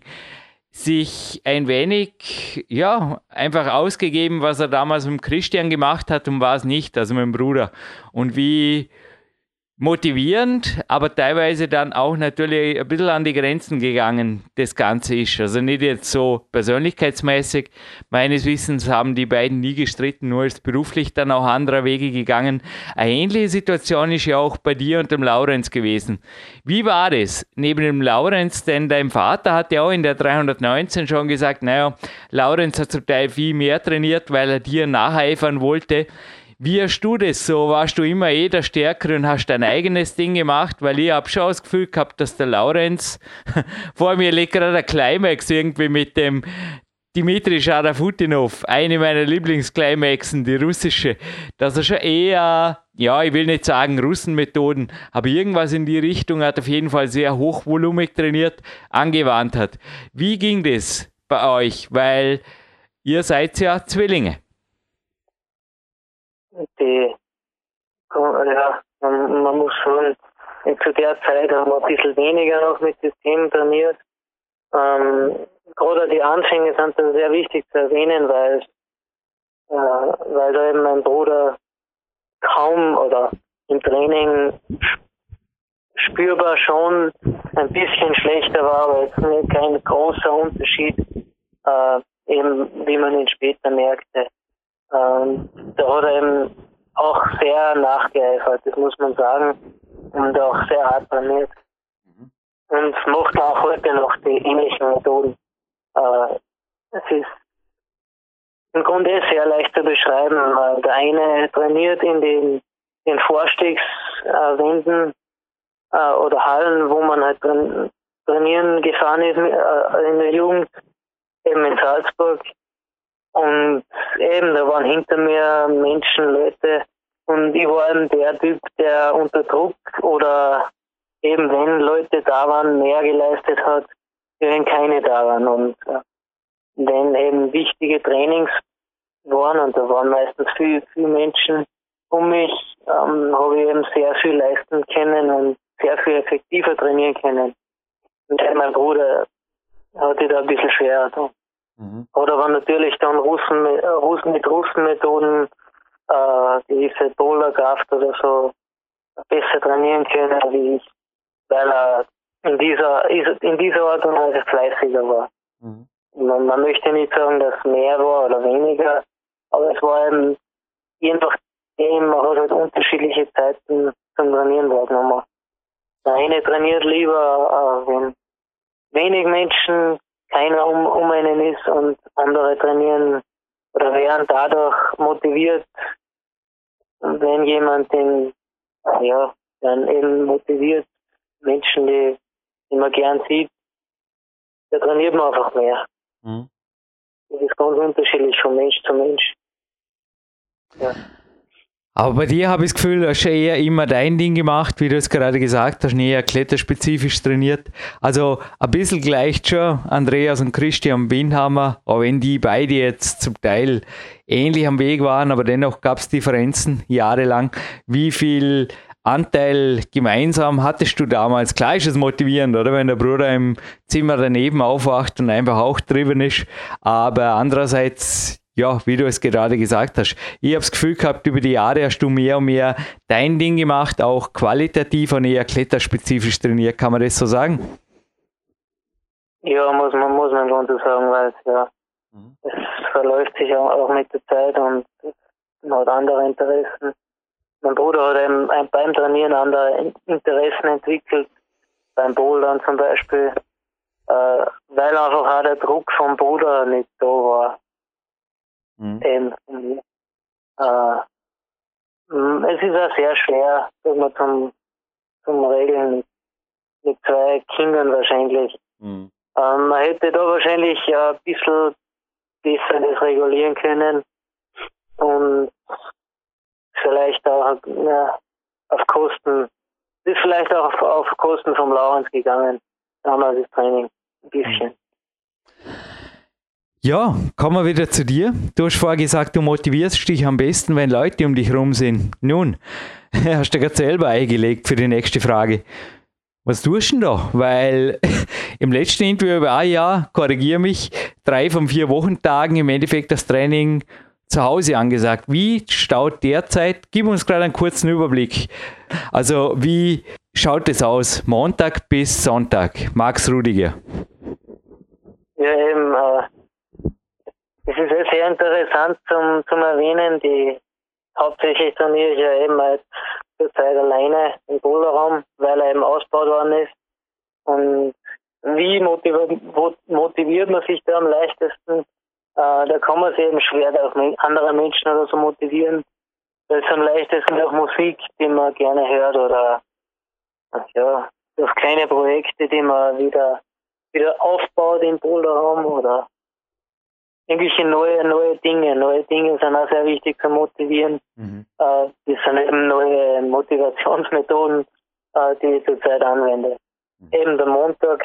sich ein wenig, ja, einfach ausgegeben, was er damals mit Christian gemacht hat und was nicht, also mit dem Bruder. Und wie motivierend, aber teilweise dann auch natürlich ein bisschen an die Grenzen gegangen, das Ganze ist. Also nicht jetzt so persönlichkeitsmäßig. Meines Wissens haben die beiden nie gestritten, nur ist beruflich dann auch anderer Wege gegangen. Eine ähnliche Situation ist ja auch bei dir und dem Laurenz gewesen. Wie war das neben dem Laurenz? Denn dein Vater hat ja auch in der 319 schon gesagt, naja, Laurenz hat zum Teil viel mehr trainiert, weil er dir nacheifern wollte. Wie hast du das so? Warst du immer eh der Stärkere und hast dein eigenes Ding gemacht? Weil ich habe schon das Gefühl gehabt, dass der Laurenz, vor mir liegt gerade der Climax irgendwie mit dem Dimitri Scharafutinov, eine meiner Lieblings-Climaxen, die russische, dass er schon eher, ja, ich will nicht sagen Russenmethoden, aber irgendwas in die Richtung hat auf jeden Fall sehr hochvolumig trainiert, angewandt hat. Wie ging das bei euch? Weil ihr seid ja Zwillinge die, ja, man, man muss schon, zu der Zeit haben wir ein bisschen weniger noch mit Systemen trainiert. Ähm, gerade die Anfänge sind da sehr wichtig zu erwähnen, weil, äh, weil da eben mein Bruder kaum oder im Training spürbar schon ein bisschen schlechter war, aber jetzt nicht kein großer Unterschied, äh, eben wie man ihn später merkte. Ähm, da hat er eben auch sehr nachgeeifert, das muss man sagen, und auch sehr hart trainiert. Mhm. Und macht auch heute noch die ähnlichen Methoden. Äh, es ist im Grunde sehr leicht zu beschreiben. Äh, der eine trainiert in den, den Vorstiegswänden äh, oder Hallen, wo man halt trainieren gefahren ist äh, in der Jugend, eben in Salzburg. Und eben, da waren hinter mir Menschen, Leute. Und ich war eben der Typ, der unter Druck oder eben wenn Leute da waren, mehr geleistet hat, wenn keine da waren. Und äh, wenn eben wichtige Trainings waren, und da waren meistens viele viel Menschen um mich, ähm, habe ich eben sehr viel leisten können und sehr viel effektiver trainieren können. Und mein Bruder hatte da ein bisschen schwerer. Mhm. Oder wenn natürlich dann Russen, Russen mit Russenmethoden äh, gewisse Dollarkraft oder so besser trainieren können wie ich, weil er in dieser, in dieser Art und Weise fleißiger war. Mhm. Man, man, möchte nicht sagen, dass mehr war oder weniger, aber es war eben, je nachdem, man hat halt unterschiedliche Zeiten zum Trainieren wahrgenommen. Der eine trainiert lieber, äh, wenn wenig Menschen keiner um, um einen ist und andere trainieren oder werden dadurch motiviert, wenn jemand den, ja, dann eben motiviert, Menschen, die, die man gern sieht, da trainiert man einfach mehr. Mhm. Das ist ganz unterschiedlich von Mensch zu Mensch. Ja. Aber bei dir habe ich das Gefühl, du hast eher immer dein Ding gemacht, wie du es gerade gesagt hast, eher kletterspezifisch trainiert. Also ein bisschen gleicht schon Andreas und Christian Bindhammer, auch wenn die beide jetzt zum Teil ähnlich am Weg waren, aber dennoch gab es Differenzen jahrelang. Wie viel Anteil gemeinsam hattest du damals? Klar ist es motivierend, oder? Wenn der Bruder im Zimmer daneben aufwacht und einfach auch drüben ist. Aber andererseits ja, wie du es gerade gesagt hast, ich habe das Gefühl gehabt, über die Jahre hast du mehr und mehr dein Ding gemacht, auch qualitativ und eher kletterspezifisch trainiert, kann man das so sagen? Ja, muss man, muss man schon so sagen, weil ja, mhm. es verläuft sich auch mit der Zeit und man hat andere Interessen. Mein Bruder hat eben beim Trainieren andere Interessen entwickelt, beim Bouldern zum Beispiel, äh, weil einfach auch der Druck vom Bruder nicht da war. Mhm. Ähm, äh, es ist auch sehr schwer, dass man zum, zum Regeln mit, mit zwei Kindern wahrscheinlich. Mhm. Ähm, man hätte da wahrscheinlich ein bisschen besser das regulieren können und vielleicht auch ja, auf Kosten ist vielleicht auch auf, auf Kosten vom Laurens gegangen, damals das Training, ein bisschen. Ja, kommen wir wieder zu dir. Du hast vorher gesagt, du motivierst dich am besten, wenn Leute um dich herum sind. Nun, hast du gerade selber eingelegt für die nächste Frage. Was tust du denn da? Weil im letzten Interview ein Jahr, korrigiere mich, drei von vier Wochentagen im Endeffekt das Training zu Hause angesagt. Wie schaut derzeit? Gib uns gerade einen kurzen Überblick. Also, wie schaut es aus? Montag bis Sonntag. Max Rudiger. Ja, eben, äh, es ist ja sehr interessant zum, zum Erwähnen. Die hauptsächlich trainiere ich ja eben als zurzeit alleine im Boulderraum, weil er eben ausgebaut worden ist. Und wie motiviert, man sich da am leichtesten? Äh, da kann man sich eben schwer durch andere Menschen oder so motivieren. Das ist am leichtesten durch Musik, die man gerne hört oder ja, durch kleine Projekte, die man wieder wieder aufbaut im Boulderraum oder irgendwelche neue, neue Dinge. Neue Dinge sind auch sehr wichtig zu motivieren. Mhm. Äh, das sind eben neue Motivationsmethoden, äh, die ich zurzeit anwende. Mhm. Eben der Montag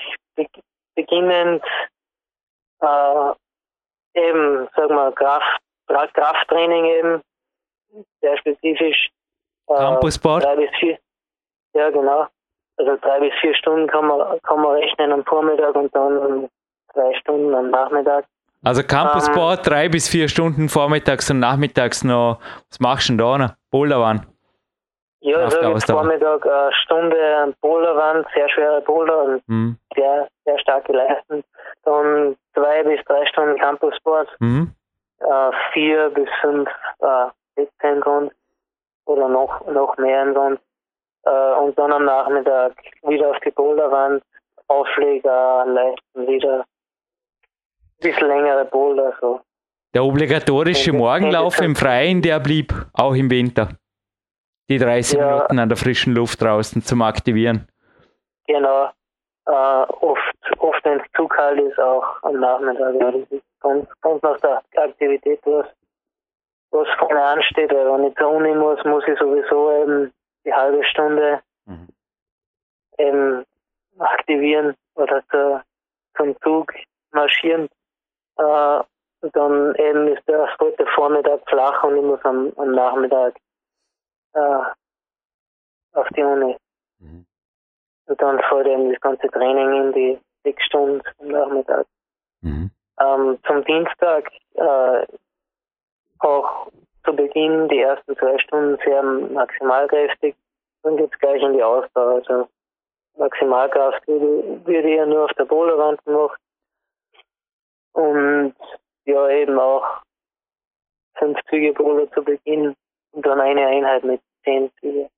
beginnend äh, eben, sagen wir, Kraft, Krafttraining eben, sehr spezifisch. Äh, Campussport? Drei bis vier. Ja, genau. Also drei bis vier Stunden kann man, kann man rechnen am Vormittag und dann zwei Stunden am Nachmittag. Also Campussport, ähm, drei bis vier Stunden vormittags und nachmittags noch. Was machst du denn da noch? Boulderwand? Ja, also Vormittag eine Stunde Boulderwand, sehr schwere Boulder und mhm. sehr, sehr starke Leisten. Dann zwei bis drei Stunden Campussport, mhm. äh, vier bis fünf äh, Wettkämpfe oder noch, noch mehr im Grund. Äh, und dann am Nachmittag wieder auf die Boulderwand, Aufleger, Leisten wieder bisschen längere Boulder. So. Der obligatorische Morgenlauf im Freien, der blieb auch im Winter. Die 30 ja, Minuten an der frischen Luft draußen zum Aktivieren. Genau. Äh, oft, oft wenn es zu kalt ist, auch am Nachmittag. Ja, das ganz, ganz nach der Aktivität, was, was vorne ansteht. Weil wenn ich zur Uni muss, muss ich sowieso eben die halbe Stunde mhm. eben aktivieren oder zu, zum Zug marschieren. Äh, dann eben ist der heute Vormittag flach und ich muss am, am Nachmittag äh, auf die Uni. Mhm. Und dann fällt eben das ganze Training in die sechs Stunden am Nachmittag. Mhm. Ähm, zum Dienstag äh, auch zu Beginn die ersten zwei Stunden sehr maximalkräftig. Dann geht es gleich in die Ausdauer. Also Maximalkraft würde, würde ja nur auf der Boulderwand gemacht. Und ja, eben auch fünf Züge Boulder zu Beginn und dann eine Einheit mit zehn Züge.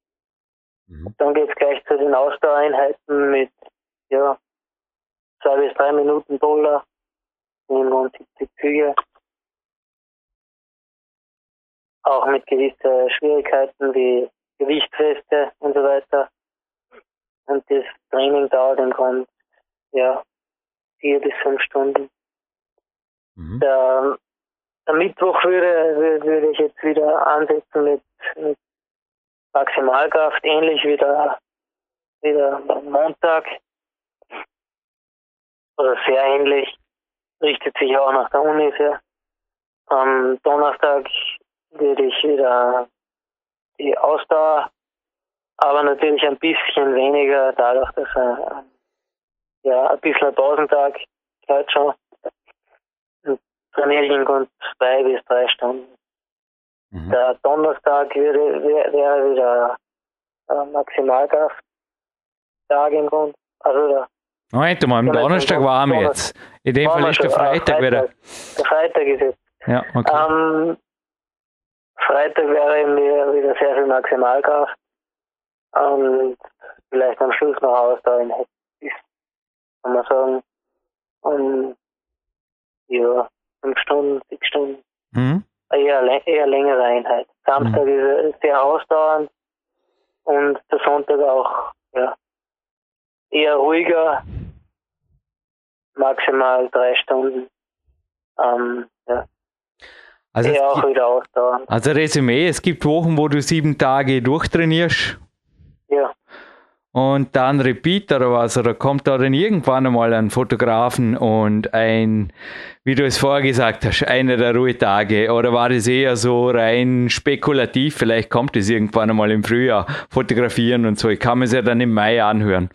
Mhm. Dann geht es gleich zu den Ausdauereinheiten mit ja, zwei bis drei Minuten Boulder, 77 Züge. Auch mit gewissen Schwierigkeiten wie Gewichtsfeste und so weiter. Und das Training dauert im Grunde ja, vier bis fünf Stunden. Mhm. Der, der, Mittwoch würde, würde ich jetzt wieder ansetzen mit, mit Maximalkraft, ähnlich wie der, wie der Montag. Oder sehr ähnlich. Richtet sich auch nach der Uni sehr. Am Donnerstag würde ich wieder die Ausdauer, aber natürlich ein bisschen weniger, dadurch, dass er ja, ein bisschen Pausentag heute schon in Grund zwei bis drei Stunden. Mhm. Der Donnerstag wäre, wäre, wieder äh, Maximalkrafttag im Grund. Also der Moment mal, am Donnerstag waren wir jetzt. In dem Fall ist der Freitag, wieder. Der Freitag ist jetzt. Ja, okay. Am Freitag wäre eben wieder, sehr viel Maximalkraft. Und vielleicht am Schluss noch Ausdauer kann man sagen. Und ja, fünf Stunden, sechs Stunden. Mhm. Eher, eher längere Einheit. Samstag mhm. ist sehr ausdauernd und der Sonntag auch ja, eher ruhiger, maximal drei Stunden. Ähm, ja. Also eher auch wieder ausdauernd. Also Resümee, es gibt Wochen, wo du sieben Tage durchtrainierst. Ja. Und dann Repeat oder was? Oder kommt da dann irgendwann einmal ein Fotografen und ein, wie du es vorher gesagt hast, einer der Ruhetage? Oder war das eher so rein spekulativ? Vielleicht kommt es irgendwann einmal im Frühjahr, fotografieren und so. Ich kann es ja dann im Mai anhören.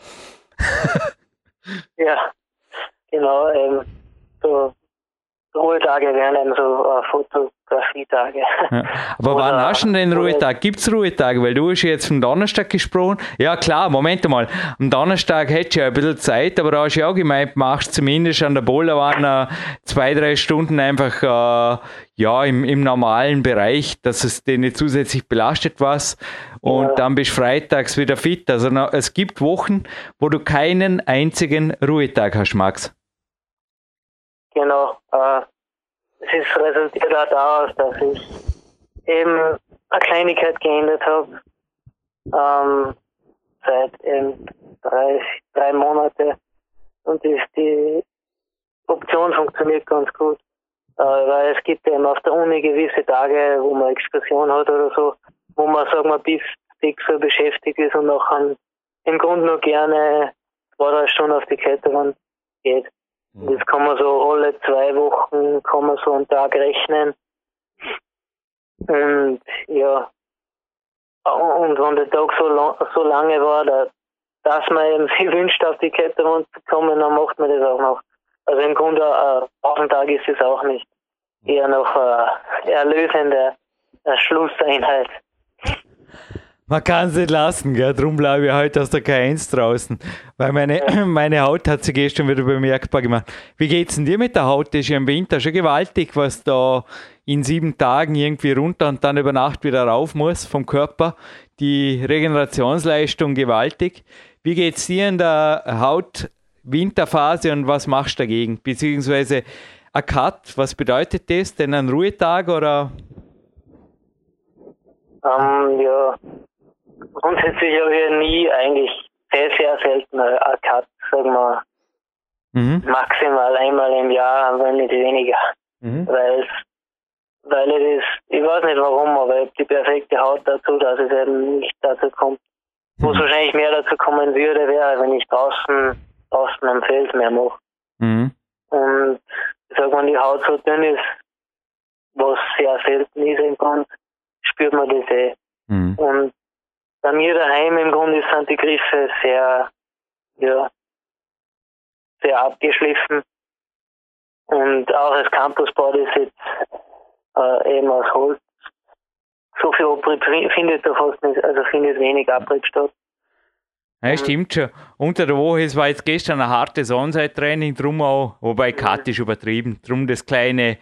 ja, genau. Ähm, so Ruhetage wären dann so äh, Fotografietage. Ja. Aber Oder, wann hast du denn den Ruhetag? Gibt es Ruhetage? Weil du hast jetzt vom Donnerstag gesprochen. Ja klar, Moment mal. Am Donnerstag hättest du ja ein bisschen Zeit, aber da hast du ja auch gemeint, machst zumindest an der Bollerwanne zwei, drei Stunden einfach äh, ja, im, im normalen Bereich, dass es dir nicht zusätzlich belastet was und ja. dann bist du freitags wieder fit. Also es gibt Wochen, wo du keinen einzigen Ruhetag hast, Max. Genau. Äh, es ist resultiert auch daraus, dass ich eben eine Kleinigkeit geändert habe. Ähm, seit eben drei, drei Monate. Und ist die Option funktioniert ganz gut. Äh, weil es gibt eben auf der Uni gewisse Tage, wo man Exkursion hat oder so, wo man, sagen wir, bis dick so beschäftigt ist und nachher im Grunde nur gerne zwei, drei Stunden auf die Kletterwand geht. Mhm. Das kann man so alle zwei Wochen, kann man so einen Tag rechnen. Und ja, und wenn der Tag so, lang, so lange war, da, dass man eben sich wünscht, auf die Kletterwand zu kommen, dann macht man das auch noch. Also im Grunde ein Wochentag ist es auch nicht. Eher noch eine erlösende Schlusseinheit. Man kann es nicht lassen, gell? darum bleibe ich heute aus der K1 draußen. Weil meine, meine Haut hat sich gestern wieder bemerkbar gemacht. Wie geht es denn dir mit der Haut? Das ist ja im Winter schon gewaltig, was da in sieben Tagen irgendwie runter und dann über Nacht wieder rauf muss vom Körper. Die Regenerationsleistung gewaltig. Wie geht es dir in der Haut-Winterphase und was machst du dagegen? Beziehungsweise ein Cut, was bedeutet das? Denn ein Ruhetag oder? Um, ähm, ja, grundsätzlich habe ich nie eigentlich sehr, sehr selten eine Cut, sagen wir, mhm. maximal einmal im Jahr, wenn nicht weniger. Mhm. Weil weil ich das, ich weiß nicht warum, aber ich habe die perfekte Haut dazu, dass es eben nicht dazu kommt. Mhm. Wo es wahrscheinlich mehr dazu kommen würde, wäre, wenn ich draußen, draußen am Feld mehr mache. Mhm. Und ich sag mal, die Haut so dünn ist, was sehr selten ist im Grund, spürt man das eh. Mhm. Und bei mir daheim im Grunde sind die Griffe sehr, ja, sehr abgeschliffen. Und auch das Campusbad ist jetzt äh, eben aus Holz. So viel Abrieb findet da fast nicht, also findet wenig Abrieb statt. Ja, stimmt schon. Unter der Woche, es war jetzt gestern ein hartes Onside-Training, drum auch, wobei Cut ist übertrieben, drum das kleine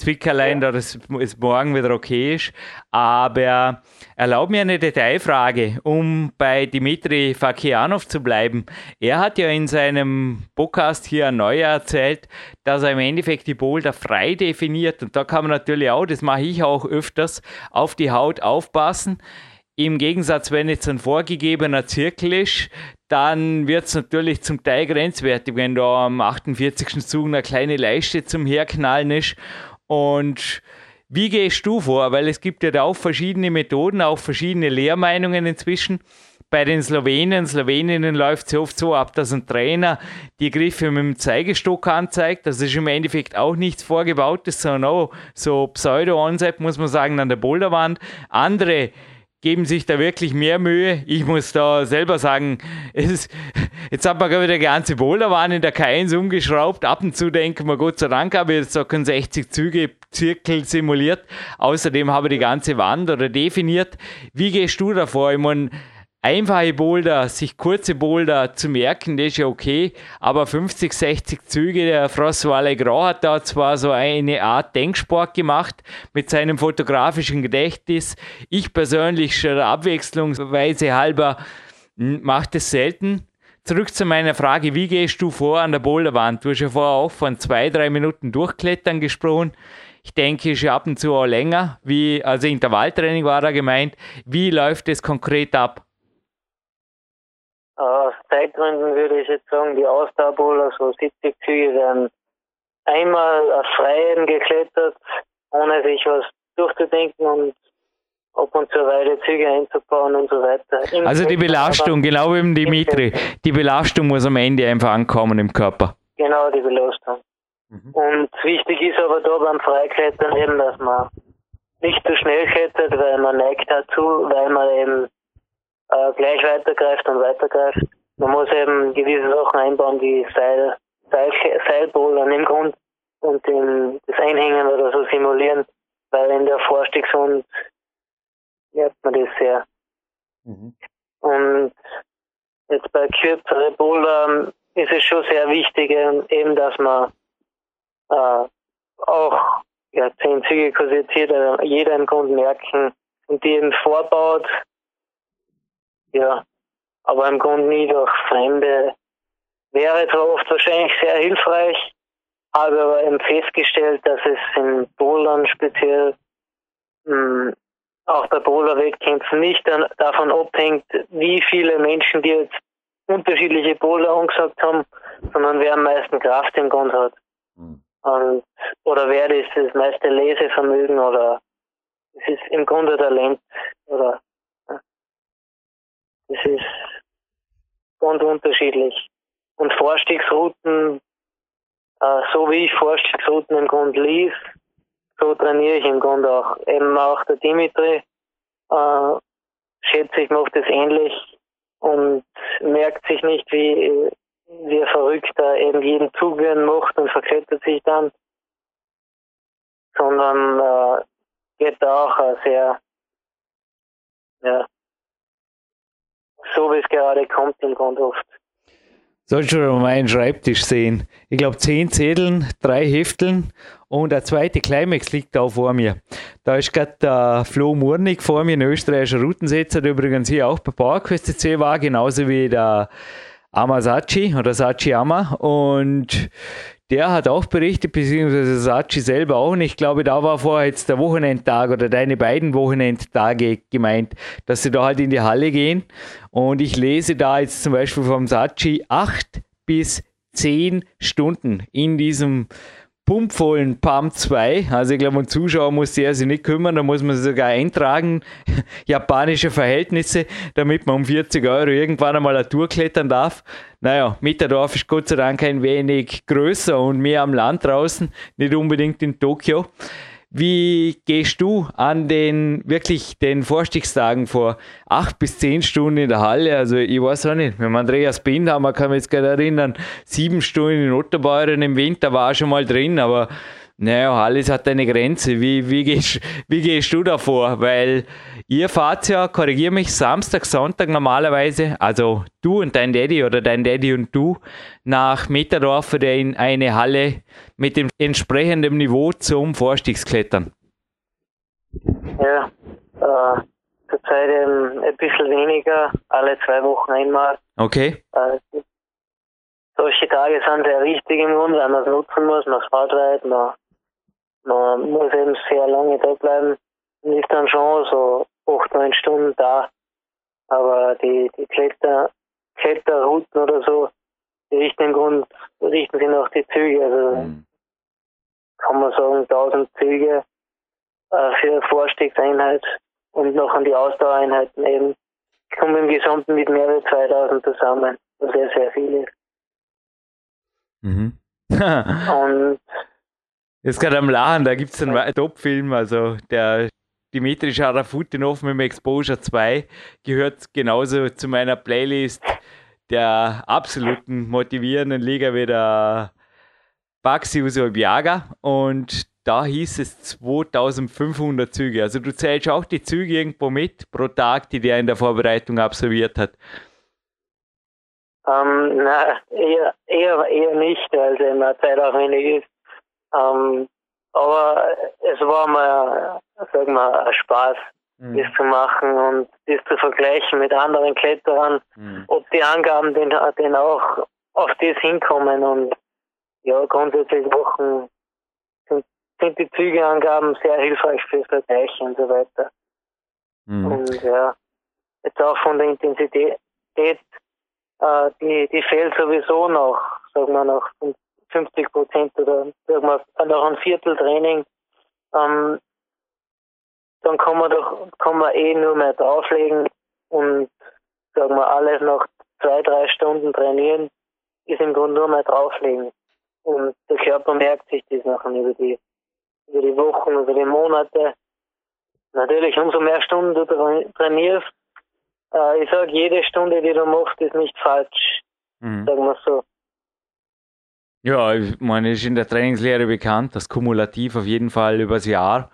Zwickerlein, ja. dass es morgen wieder okay ist. Aber erlaub mir eine Detailfrage, um bei Dimitri Fakianov zu bleiben. Er hat ja in seinem Podcast hier neu erzählt, dass er im Endeffekt die Boulder frei definiert. Und da kann man natürlich auch, das mache ich auch öfters, auf die Haut aufpassen. Im Gegensatz, wenn jetzt ein vorgegebener Zirkel ist, dann wird es natürlich zum Teil grenzwertig, wenn da am 48. Zug eine kleine Leiste zum Herknallen ist und wie gehst du vor? Weil es gibt ja da auch verschiedene Methoden, auch verschiedene Lehrmeinungen inzwischen. Bei den Slowenen, Sloweninnen läuft es oft so ab, dass ein Trainer die Griffe mit dem Zeigestock anzeigt. Das ist im Endeffekt auch nichts Vorgebautes, sondern auch so Pseudo-Onset, muss man sagen, an der Boulderwand. Andere geben sich da wirklich mehr Mühe. Ich muss da selber sagen, es, jetzt hat man gerade wieder ganze Boulderwahn in der K1 umgeschraubt. Ab und zu denken wir, Gott sei Dank habe ich jetzt so einen 60 Züge Zirkel simuliert. Außerdem habe ich die ganze Wand oder definiert. Wie gehst du davor? Ich meine, einfache Boulder, sich kurze Boulder zu merken, das ist ja okay, aber 50, 60 Züge, der François Legrand hat da zwar so eine Art Denksport gemacht mit seinem fotografischen Gedächtnis. Ich persönlich schon abwechslungsweise halber hm, mache das selten. Zurück zu meiner Frage, wie gehst du vor an der Boulderwand? Du hast ja vorher auch von zwei, drei Minuten Durchklettern gesprochen. Ich denke, ist ab und zu auch länger. Wie, also Intervalltraining war da gemeint. Wie läuft es konkret ab? Aus Zeitgründen würde ich jetzt sagen, die Ausdauerbowler, so 70 Züge, werden einmal auf Freien geklettert, ohne sich was durchzudenken und ab und zu Weidezüge einzubauen und so weiter. Im also die Belastung, genau wie im Dimitri, die Belastung muss am Ende einfach ankommen im Körper. Genau, die Belastung. Mhm. Und wichtig ist aber da beim Freiklettern eben, dass man nicht zu schnell klettert, weil man neigt dazu, weil man eben äh, gleich weitergreift und weitergreift. Man muss eben gewisse Sachen einbauen, wie Seil, Seil, Seilbouldern im Grund und den, das Einhängen oder so simulieren, weil in der Vorstiegshund merkt man das sehr. Mhm. Und jetzt bei kürzeren Bouldern ist es schon sehr wichtig, eben, dass man äh, auch ja, zehn Züge kursiert jeder, jeder im Grunde merken und die eben vorbaut. Ja, aber im Grunde nie durch Fremde. Wäre zwar oft wahrscheinlich sehr hilfreich, habe aber eben festgestellt, dass es in Bouldern speziell mh, hm, auch bei Bowler-Wettkämpfen nicht dann davon abhängt, wie viele Menschen, die jetzt unterschiedliche Bowler angesagt haben, sondern wer am meisten Kraft im Grund hat. Mhm. Und, oder wer das, das meiste Lesevermögen oder es ist im Grunde Talent oder es ist ganz unterschiedlich. Und Vorstiegsrouten, äh, so wie ich Vorstiegsrouten im Grunde lief, so trainiere ich im Grunde auch. Eben auch der Dimitri, äh, schätze ich, macht das ähnlich und merkt sich nicht, wie, wie er verrückt da eben jeden Zugwürden macht und verklettert sich dann, sondern äh, geht da auch sehr, ja, so wie es gerade kommt im Grunde oft. Sollst du mal meinen Schreibtisch sehen. Ich glaube, zehn Zetteln, drei Hefteln und der zweite Climax liegt da vor mir. Da ist gerade der Flo Murnig vor mir, ein österreichischer Routensetzer, der übrigens hier auch bei PowerQuest CC war, genauso wie der Amasachi oder Sachi Ama. Und der hat auch berichtet, beziehungsweise Sachi selber auch. Und ich glaube, da war vorher jetzt der Wochenendtag oder deine beiden Wochenendtage gemeint, dass sie da halt in die Halle gehen. Und ich lese da jetzt zum Beispiel vom Sachi acht bis zehn Stunden in diesem pumpvollen Pump 2. Also ich glaube, ein Zuschauer muss sich nicht kümmern, da muss man sogar eintragen, japanische Verhältnisse, damit man um 40 Euro irgendwann einmal eine Tour klettern darf. Naja, Mitterdorf ist Gott sei Dank ein wenig größer und mehr am Land draußen, nicht unbedingt in Tokio. Wie gehst du an den wirklich den Vorstiegstagen vor? Acht bis zehn Stunden in der Halle. Also ich weiß auch nicht. Wenn man Andreas Bindhammer kann mich jetzt gerade erinnern, sieben Stunden in Otterbeuren im Winter war schon mal drin, aber naja, alles hat eine Grenze. Wie, wie, gehst, wie gehst du da vor? Weil ihr fahrt ja, korrigiere mich, Samstag, Sonntag normalerweise, also du und dein Daddy oder dein Daddy und du, nach Meterdorf oder in eine Halle mit dem entsprechenden Niveau zum Vorstiegsklettern. Ja, äh, zurzeit ähm, ein bisschen weniger, alle zwei Wochen einmal. Okay. Äh, solche Tage sind sehr wichtig im Grunde, weil man es nutzen muss, man fährt weit, man man muss eben sehr lange da bleiben und ist dann schon so acht, neun Stunden da. Aber die, die Kletter, Kletterrouten oder so, die richten im Grunde, richten sich nach die Züge. Also mhm. kann man sagen, 1000 Züge äh, für Vorstiegseinheit und noch an die Ausdauereinheiten eben. Ich komme im Gesamten mit mehr als 2000 zusammen, was sehr, sehr viel ist. Mhm. und Jetzt gerade am Lachen, da gibt es einen Top-Film, also der Dimitri Scharafutinov mit dem Exposure 2 gehört genauso zu meiner Playlist der absoluten motivierenden Liga wie der Baxi Usolbiaga und da hieß es 2500 Züge. Also du zählst auch die Züge irgendwo mit pro Tag, die der in der Vorbereitung absolviert hat. Ähm, na, eher, eher, eher nicht, es immer Zeit auch wenig ist. Ähm, aber es war mal, sag mal, ein Spaß, mhm. das zu machen und das zu vergleichen mit anderen Kletterern, mhm. ob die Angaben den, den auch auf das hinkommen und ja, grundsätzlich machen, sind, sind die Zügeangaben sehr hilfreich fürs Vergleichen und so weiter. Mhm. Und ja, jetzt auch von der Intensität, äh, die, die fehlt sowieso noch, sagen wir noch 50 Prozent oder sagen wir, noch ein Viertel Training. Ähm, dann kann man doch, kann man eh nur mehr drauflegen und sagen wir alles nach zwei, drei Stunden trainieren, ist im Grunde nur mehr drauflegen. Und der Körper merkt sich das nachher über die, über die Wochen, über die Monate. Natürlich, umso mehr Stunden du trainierst, äh, ich sage, jede Stunde, die du machst, ist nicht falsch. Mhm. Sagen wir so. Ja, ich meine, ist in der Trainingslehre bekannt, dass kumulativ auf jeden Fall übers Jahr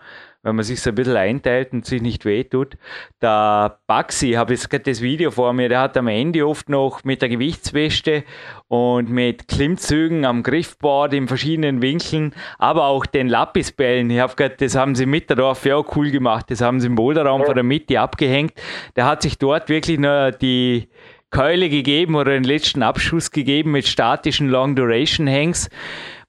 wenn man sich so ein bisschen einteilt und sich nicht wehtut. Der Baxi, habe jetzt gerade das Video vor mir, der hat am Ende oft noch mit der Gewichtsweste und mit Klimmzügen am Griffboard in verschiedenen Winkeln, aber auch den Lapisbällen. Ich habe gerade, das haben sie im Mitterdorf ja auch cool gemacht. Das haben sie im Boulderraum ja. von der Mitte abgehängt. Der hat sich dort wirklich nur die Keule gegeben oder den letzten Abschuss gegeben mit statischen Long Duration Hangs.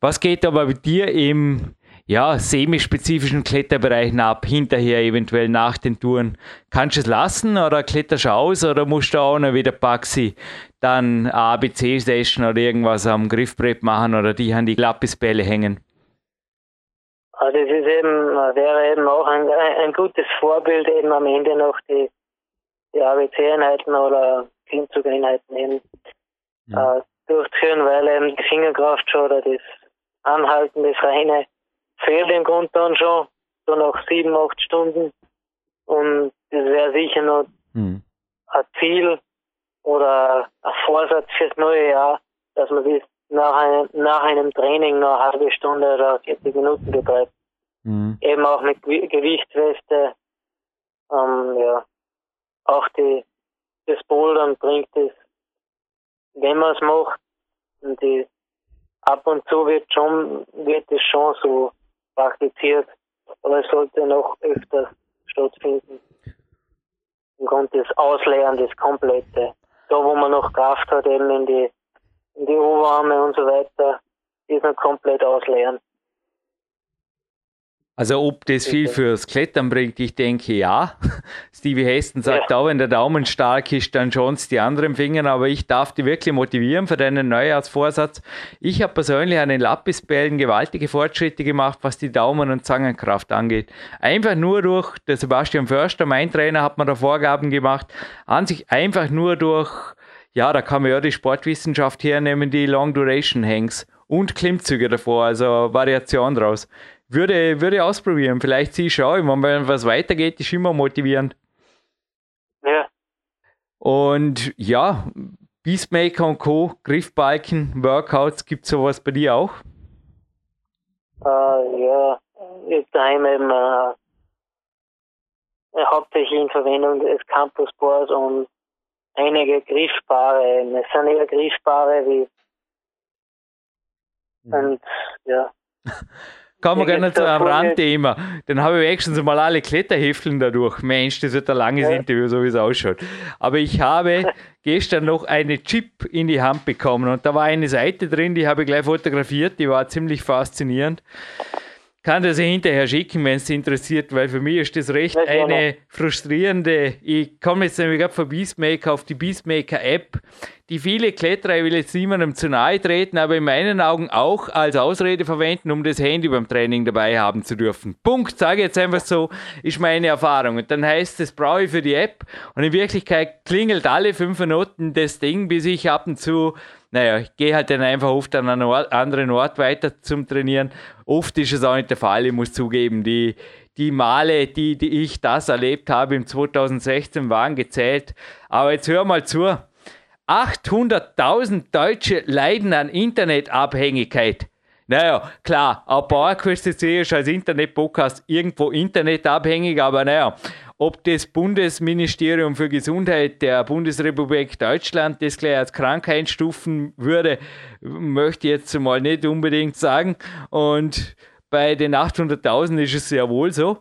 Was geht aber bei dir im ja, semispezifischen Kletterbereichen ab, hinterher eventuell nach den Touren. Kannst du es lassen oder kletterst du aus oder musst du auch noch wieder Baxi dann ABC-Session oder irgendwas am Griffbrett machen oder die an die Lappisbälle hängen? Also das ist eben, wäre eben auch ein, ein gutes Vorbild, eben am Ende noch die, die ABC-Einheiten oder Klimmzugeinheiten eben ja. äh, durchzuführen, weil eben die Fingerkraft schon oder das Anhalten, das reine fehlt im Grunde dann schon, so nach sieben, acht Stunden. Und das wäre sicher noch mhm. ein Ziel oder ein Vorsatz fürs neue Jahr, dass man das nach einem, nach einem Training noch eine halbe Stunde oder 40 Minuten betreibt. Mhm. Eben auch mit Gewichtsweste. Ähm, ja. Auch die, das Bouldern bringt es, wenn man es macht. Und die, ab und zu wird schon, wird es schon so praktiziert, aber es sollte noch öfter stattfinden. Im Grunde das Ausleeren, das Komplette. Da, wo man noch Kraft hat, eben in die, in die Oberarme und so weiter, ist noch komplett ausleeren. Also ob das viel fürs Klettern bringt, ich denke ja. Stevie Heston sagt ja. auch, wenn der Daumen stark ist, dann schon die anderen Finger, aber ich darf die wirklich motivieren für deinen Neujahrsvorsatz. Ich habe persönlich an den Lapisbällen gewaltige Fortschritte gemacht, was die Daumen- und Zangenkraft angeht. Einfach nur durch, der Sebastian Förster, mein Trainer, hat mir da Vorgaben gemacht, an sich einfach nur durch, ja, da kann man ja die Sportwissenschaft hernehmen, die Long Duration Hangs und Klimmzüge davor, also Variation draus würde, würde ausprobieren. Vielleicht sie schauen, wenn was weitergeht, ist immer motivierend. Ja. Und ja, Beastmaker und Co., Griffbalken, Workouts, gibt es sowas bei dir auch? Uh, ja, jetzt daheim eben uh, hauptsächlich in Verwendung des Campus Boards und einige Griffbare. Es sind eher Griffbare wie. Mhm. Und ja. Kommen wir gerne zu einem Randthema. Dann habe ich wenigstens mal alle Kletterhefteln dadurch. Mensch, das wird ein langes ja. Interview, so wie es ausschaut. Aber ich habe gestern noch eine Chip in die Hand bekommen und da war eine Seite drin, die habe ich gleich fotografiert, die war ziemlich faszinierend. Kann das hinterher schicken, wenn es interessiert, weil für mich ist das recht eine frustrierende. Ich komme jetzt nämlich gerade von Beastmaker auf die Beastmaker App die viele Kletterer, ich will jetzt niemandem zu nahe treten, aber in meinen Augen auch als Ausrede verwenden, um das Handy beim Training dabei haben zu dürfen. Punkt, sage jetzt einfach so, ist meine Erfahrung. Und dann heißt es, brauche ich für die App und in Wirklichkeit klingelt alle fünf Minuten das Ding, bis ich ab und zu naja, ich gehe halt dann einfach oft an einen Ort, anderen Ort weiter zum Trainieren. Oft ist es auch nicht der Fall, ich muss zugeben. Die, die Male, die, die ich das erlebt habe im 2016, waren gezählt. Aber jetzt hör mal zu. 800.000 Deutsche leiden an Internetabhängigkeit. Naja, klar, auch PowerQuest.de ist als Internet-Podcast irgendwo internetabhängig, aber naja, ob das Bundesministerium für Gesundheit der Bundesrepublik Deutschland das gleich als Krankheit stufen würde, möchte ich jetzt mal nicht unbedingt sagen. Und bei den 800.000 ist es ja wohl so.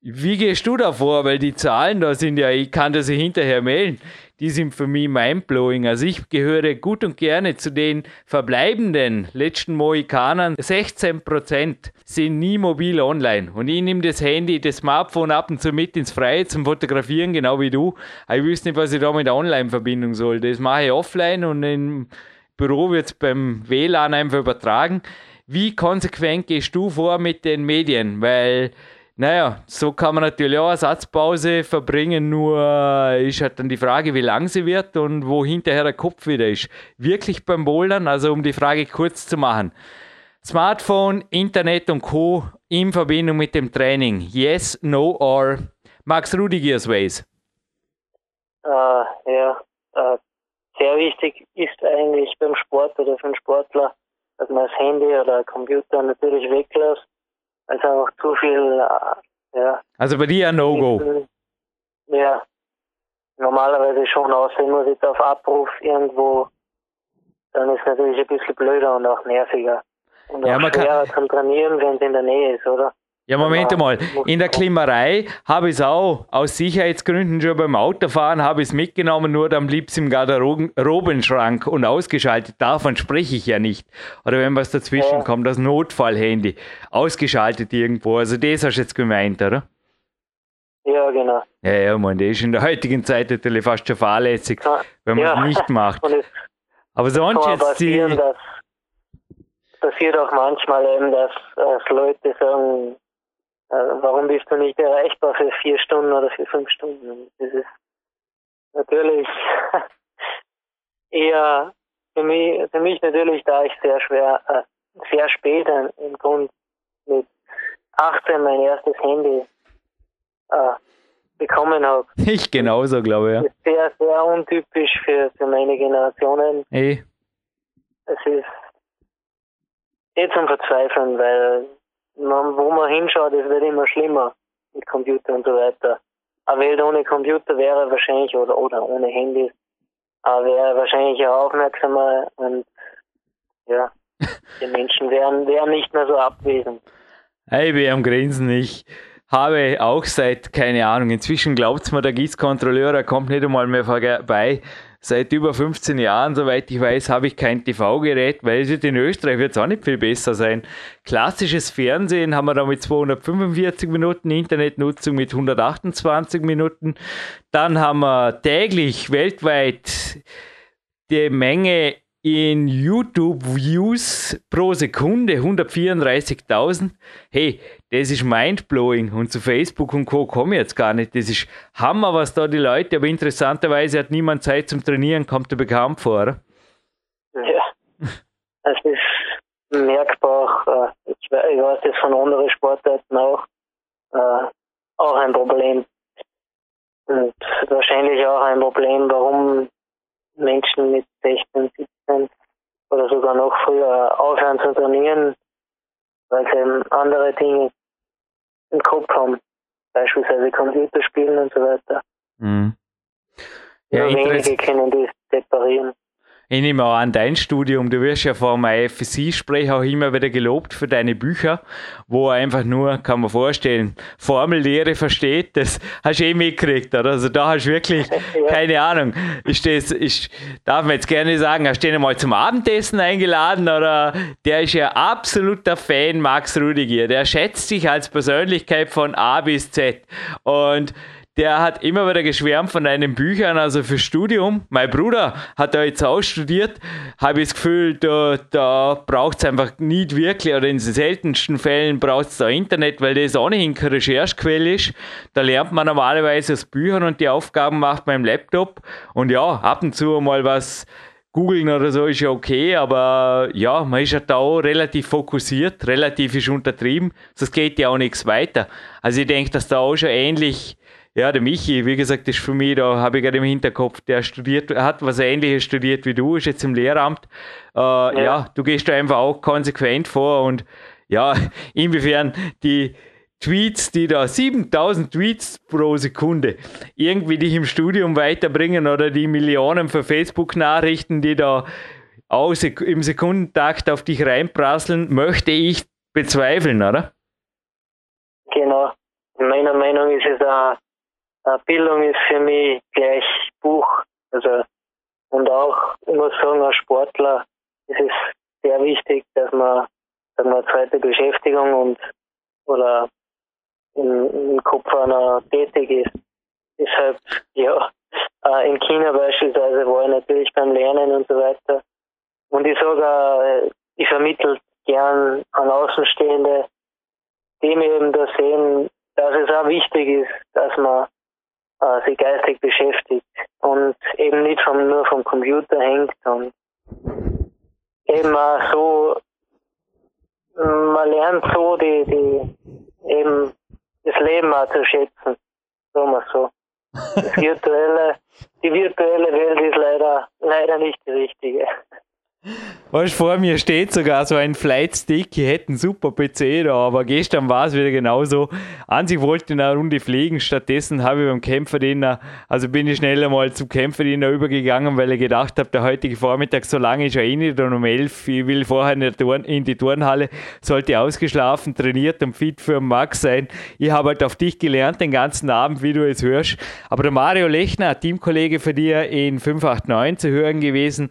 Wie gehst du da vor? Weil die Zahlen da sind ja, ich kann das hinterher melden die sind für mich mindblowing. Also ich gehöre gut und gerne zu den verbleibenden letzten Mohikanern. 16% sind nie mobil online. Und ich nehme das Handy, das Smartphone ab und zu mit ins Freie zum Fotografieren, genau wie du. Aber ich wüsste nicht, was ich da mit der Online-Verbindung soll. Das mache ich offline und im Büro wird es beim WLAN einfach übertragen. Wie konsequent gehst du vor mit den Medien? Weil Naja, so kann man natürlich auch eine Satzpause verbringen, nur ist halt dann die Frage, wie lang sie wird und wo hinterher der Kopf wieder ist. Wirklich beim Bouldern, also um die Frage kurz zu machen. Smartphone, Internet und Co. in Verbindung mit dem Training. Yes, no or Max Rudigers Ways. Äh, ja, äh, sehr wichtig ist eigentlich beim Sport oder für einen Sportler, dass man das Handy oder Computer natürlich weglässt also auch zu viel, äh, ja. Also bei dir ein No-Go? Ja, normalerweise schon, außer ich muss jetzt auf Abruf irgendwo, dann ist es natürlich ein bisschen blöder und auch nerviger. Und ja, auch schwerer kann... zum Trainieren, wenn es in der Nähe ist, oder? Ja, Moment genau. mal. In der Klimmerei habe ich es auch aus Sicherheitsgründen schon beim Autofahren habe ich es mitgenommen, nur dann blieb es im Garderobenschrank und ausgeschaltet. Davon spreche ich ja nicht. Oder wenn was dazwischen kommt, das Notfallhandy. Ausgeschaltet irgendwo. Also das hast du jetzt gemeint, oder? Ja, genau. Ja, ja, man, das ist in der heutigen Zeit natürlich fast schon fahrlässig, ja. wenn man es ja. nicht macht. Aber sonst jetzt die... Passiert auch manchmal eben, dass, dass Leute sagen, warum bist du nicht erreichbar für vier Stunden oder für fünf Stunden? Das ist natürlich eher für mich, für mich natürlich, da ich sehr schwer, äh, sehr spät im Grund mit 18 mein erstes Handy äh, bekommen habe. Ich genauso, glaube ich. Ja. Das ist sehr, sehr untypisch für, für meine Generationen. Hey. Es ist eh zum Verzweifeln, weil man, wo man hinschaut, es wird immer schlimmer mit Computer und so weiter. Eine Welt ohne Computer wäre wahrscheinlich, oder, oder ohne Handys, wäre wahrscheinlich auch aufmerksamer und ja, die Menschen wären, wären nicht mehr so abwesend. Hey, wir haben Grinsen. Ich habe auch seit, keine Ahnung, inzwischen glaubt es mir, der Gießkontrolleur, er kommt nicht einmal mehr vorbei, seit über 15 Jahren, soweit ich weiß, habe ich kein TV-Gerät, weil es wird in Österreich wird es auch nicht viel besser sein. Klassisches Fernsehen haben wir da mit 245 Minuten, Internetnutzung mit 128 Minuten. Dann haben wir täglich weltweit die Menge in YouTube-Views pro Sekunde 134.000. Hey, das ist mindblowing. Und zu Facebook und Co. komme ich jetzt gar nicht. Das ist Hammer, was da die Leute, aber interessanterweise hat niemand Zeit zum Trainieren, kommt dir bekannt vor? Ja, es ist merkbar. Äh, ich weiß das von anderen Sportarten auch. Äh, auch ein Problem. Und wahrscheinlich auch ein Problem, warum Menschen mit 16, 17 oder sogar noch früher aufhören zu trainieren, weil sie eben andere Dinge im Kopf haben, beispielsweise Computerspielen und so weiter. Mhm. Ja, Nur wenige können das separieren. Ich nehme auch an, dein Studium, du wirst ja vor meinem IFSC-Sprech auch immer wieder gelobt für deine Bücher, wo er einfach nur, kann man vorstellen, Formellehre versteht, das hast du eh mitgekriegt, oder? Also da hast du wirklich, keine Ahnung, ist das, ist, darf man jetzt gerne sagen, hast du den mal zum Abendessen eingeladen, oder? Der ist ja absoluter Fan, Max Rudiger, der schätzt sich als Persönlichkeit von A bis Z und der hat immer wieder geschwärmt von deinen Büchern, also für Studium. Mein Bruder hat da jetzt auch studiert, habe ich das Gefühl, da, da braucht es einfach nicht wirklich, oder in den seltensten Fällen braucht es da Internet, weil das ohnehin keine Recherchequelle ist. Da lernt man normalerweise aus Büchern und die Aufgaben macht man im Laptop. Und ja, ab und zu mal was googeln oder so ist ja okay, aber ja, man ist ja da auch relativ fokussiert, relativ ist untertrieben, das geht ja auch nichts weiter. Also ich denke, dass da auch schon ähnlich ja, der Michi, wie gesagt, ist für mich, da habe ich gerade im Hinterkopf, der studiert, hat was ähnliches studiert wie du, ist jetzt im Lehramt. Äh, ja. ja. du gehst da einfach auch konsequent vor und ja, inwiefern die Tweets, die da 7000 Tweets pro Sekunde irgendwie dich im Studium weiterbringen oder die Millionen für Facebook-Nachrichten, die da aus, im Sekundentakt auf dich reinprasseln, möchte ich bezweifeln, oder? Genau. Meiner Meinung ist es auch äh, Bildung ist für mich gleich Buch. Also, und auch, ich muss sagen, als Sportler ist es sehr wichtig, dass man, dass man zweite Beschäftigung und, oder im, im Kopf einer tätig ist. Deshalb, ja, äh, in China beispielsweise war ich natürlich beim Lernen und so weiter. Und ich sage, ich vermittle gern an Außenstehende, die mir eben da sehen, dass es auch wichtig ist, dass man äh, sich geistig beschäftigt und eben nicht vom, nur vom Computer hängt und eben auch so, man lernt so die, die eben das Leben auch zu schätzen, sagen wir so. Das virtuelle, die virtuelle Welt ist leider, leider nicht die richtige. Weißt vor mir steht sogar so ein Flightstick. Ich hätte einen super PC da, aber gestern war es wieder genauso. An sich wollte ich eine Runde fliegen. Stattdessen habe ich beim Kämpferdiener, also bin ich schneller mal zum Kämpferdiener übergegangen, weil ich gedacht habe, der heutige Vormittag, so lange ist ja eh nicht und um 11, ich will vorher in, die Turnhalle, sollte ausgeschlafen, trainiert und fit für den Max sein. Ich habe halt auf dich gelernt den ganzen Abend, wie du es hörst. Aber der Mario Lechner, Teamkollege von dir in 589 zu hören gewesen,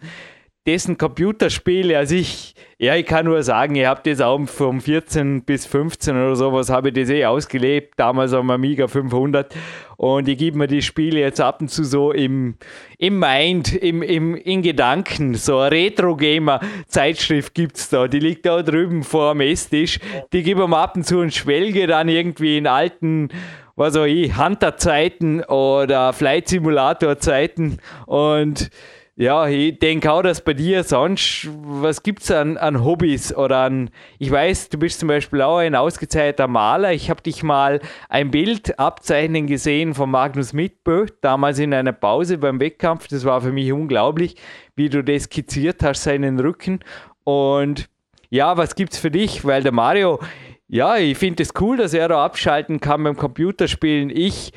dessen Computerspiele, also ich, ja, ich kann nur sagen, ihr habt das auch vom 14 bis 15 oder sowas, habe ich das eh ausgelebt, damals am Amiga 500 und ich gebe mir die Spiele jetzt ab und zu so im, im Mind, im, im, in Gedanken, so eine Retro-Gamer-Zeitschrift gibt es da, die liegt da drüben vor dem Esstisch, die gebe mir ab und zu und schwelge dann irgendwie in alten was auch ich, Hunter-Zeiten oder Flight-Simulator-Zeiten. Und ja, ich denke auch, dass bei dir sonst, was gibt es an, an Hobbys oder an, ich weiß, du bist zum Beispiel auch ein ausgezeichneter Maler. Ich habe dich mal ein Bild abzeichnen gesehen von Magnus Mitbö, damals in einer Pause beim Wettkampf. Das war für mich unglaublich, wie du das skizziert hast, seinen Rücken. Und ja, was gibt's für dich? Weil der Mario, ja, ich finde es cool, dass er da abschalten kann beim Computerspielen. Ich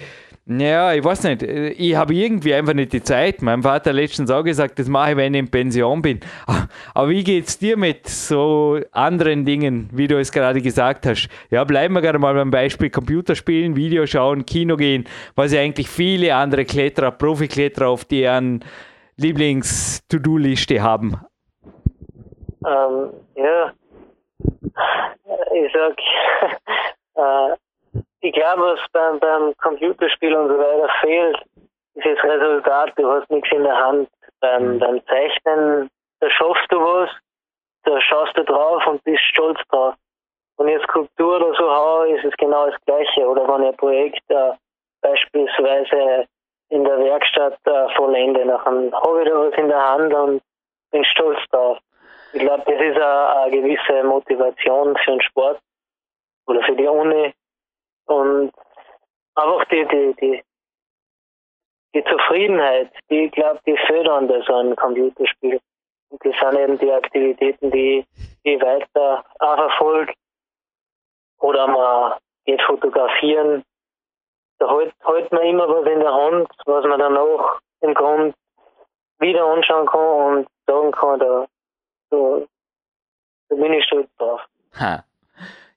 ja, ich weiß nicht. Ich habe irgendwie einfach nicht die Zeit. Mein Vater hat letztens auch gesagt, das mache ich, wenn ich in Pension bin. Aber wie geht es dir mit so anderen Dingen, wie du es gerade gesagt hast? Ja, bleiben wir gerade mal beim Beispiel Computerspielen, Videoschauen, Kino gehen, was ja eigentlich viele andere Kletterer, Profikletterer auf deren Lieblings-To-Do-Liste haben. Ähm, ja, ich sag, äh, ich glaube, was beim, beim Computerspiel und so weiter fehlt, ist das Resultat. Du hast nichts in der Hand. Beim, mhm. beim Zeichnen, da schaffst du was, da schaust du drauf und bist stolz drauf. Wenn ich Skulptur oder so haue, ist es genau das Gleiche. Oder wenn ich ein Projekt äh, beispielsweise in der Werkstatt äh, vollende, dann habe ich da was in der Hand und bin stolz drauf. Ich glaube, das ist eine, eine gewisse Motivation für den Sport oder für die Uni, und einfach die, die, die, die Zufriedenheit, die, ich glaube, die fördern das so ein Computerspiel. Und das sind eben die Aktivitäten, die, die weiter auch verfolgt. Oder man geht fotografieren. Da hält, hält man immer was in der Hand, was man dann auch im Grund wieder anschauen kann und sagen kann, da, da, da bin ich stolz drauf. Ha.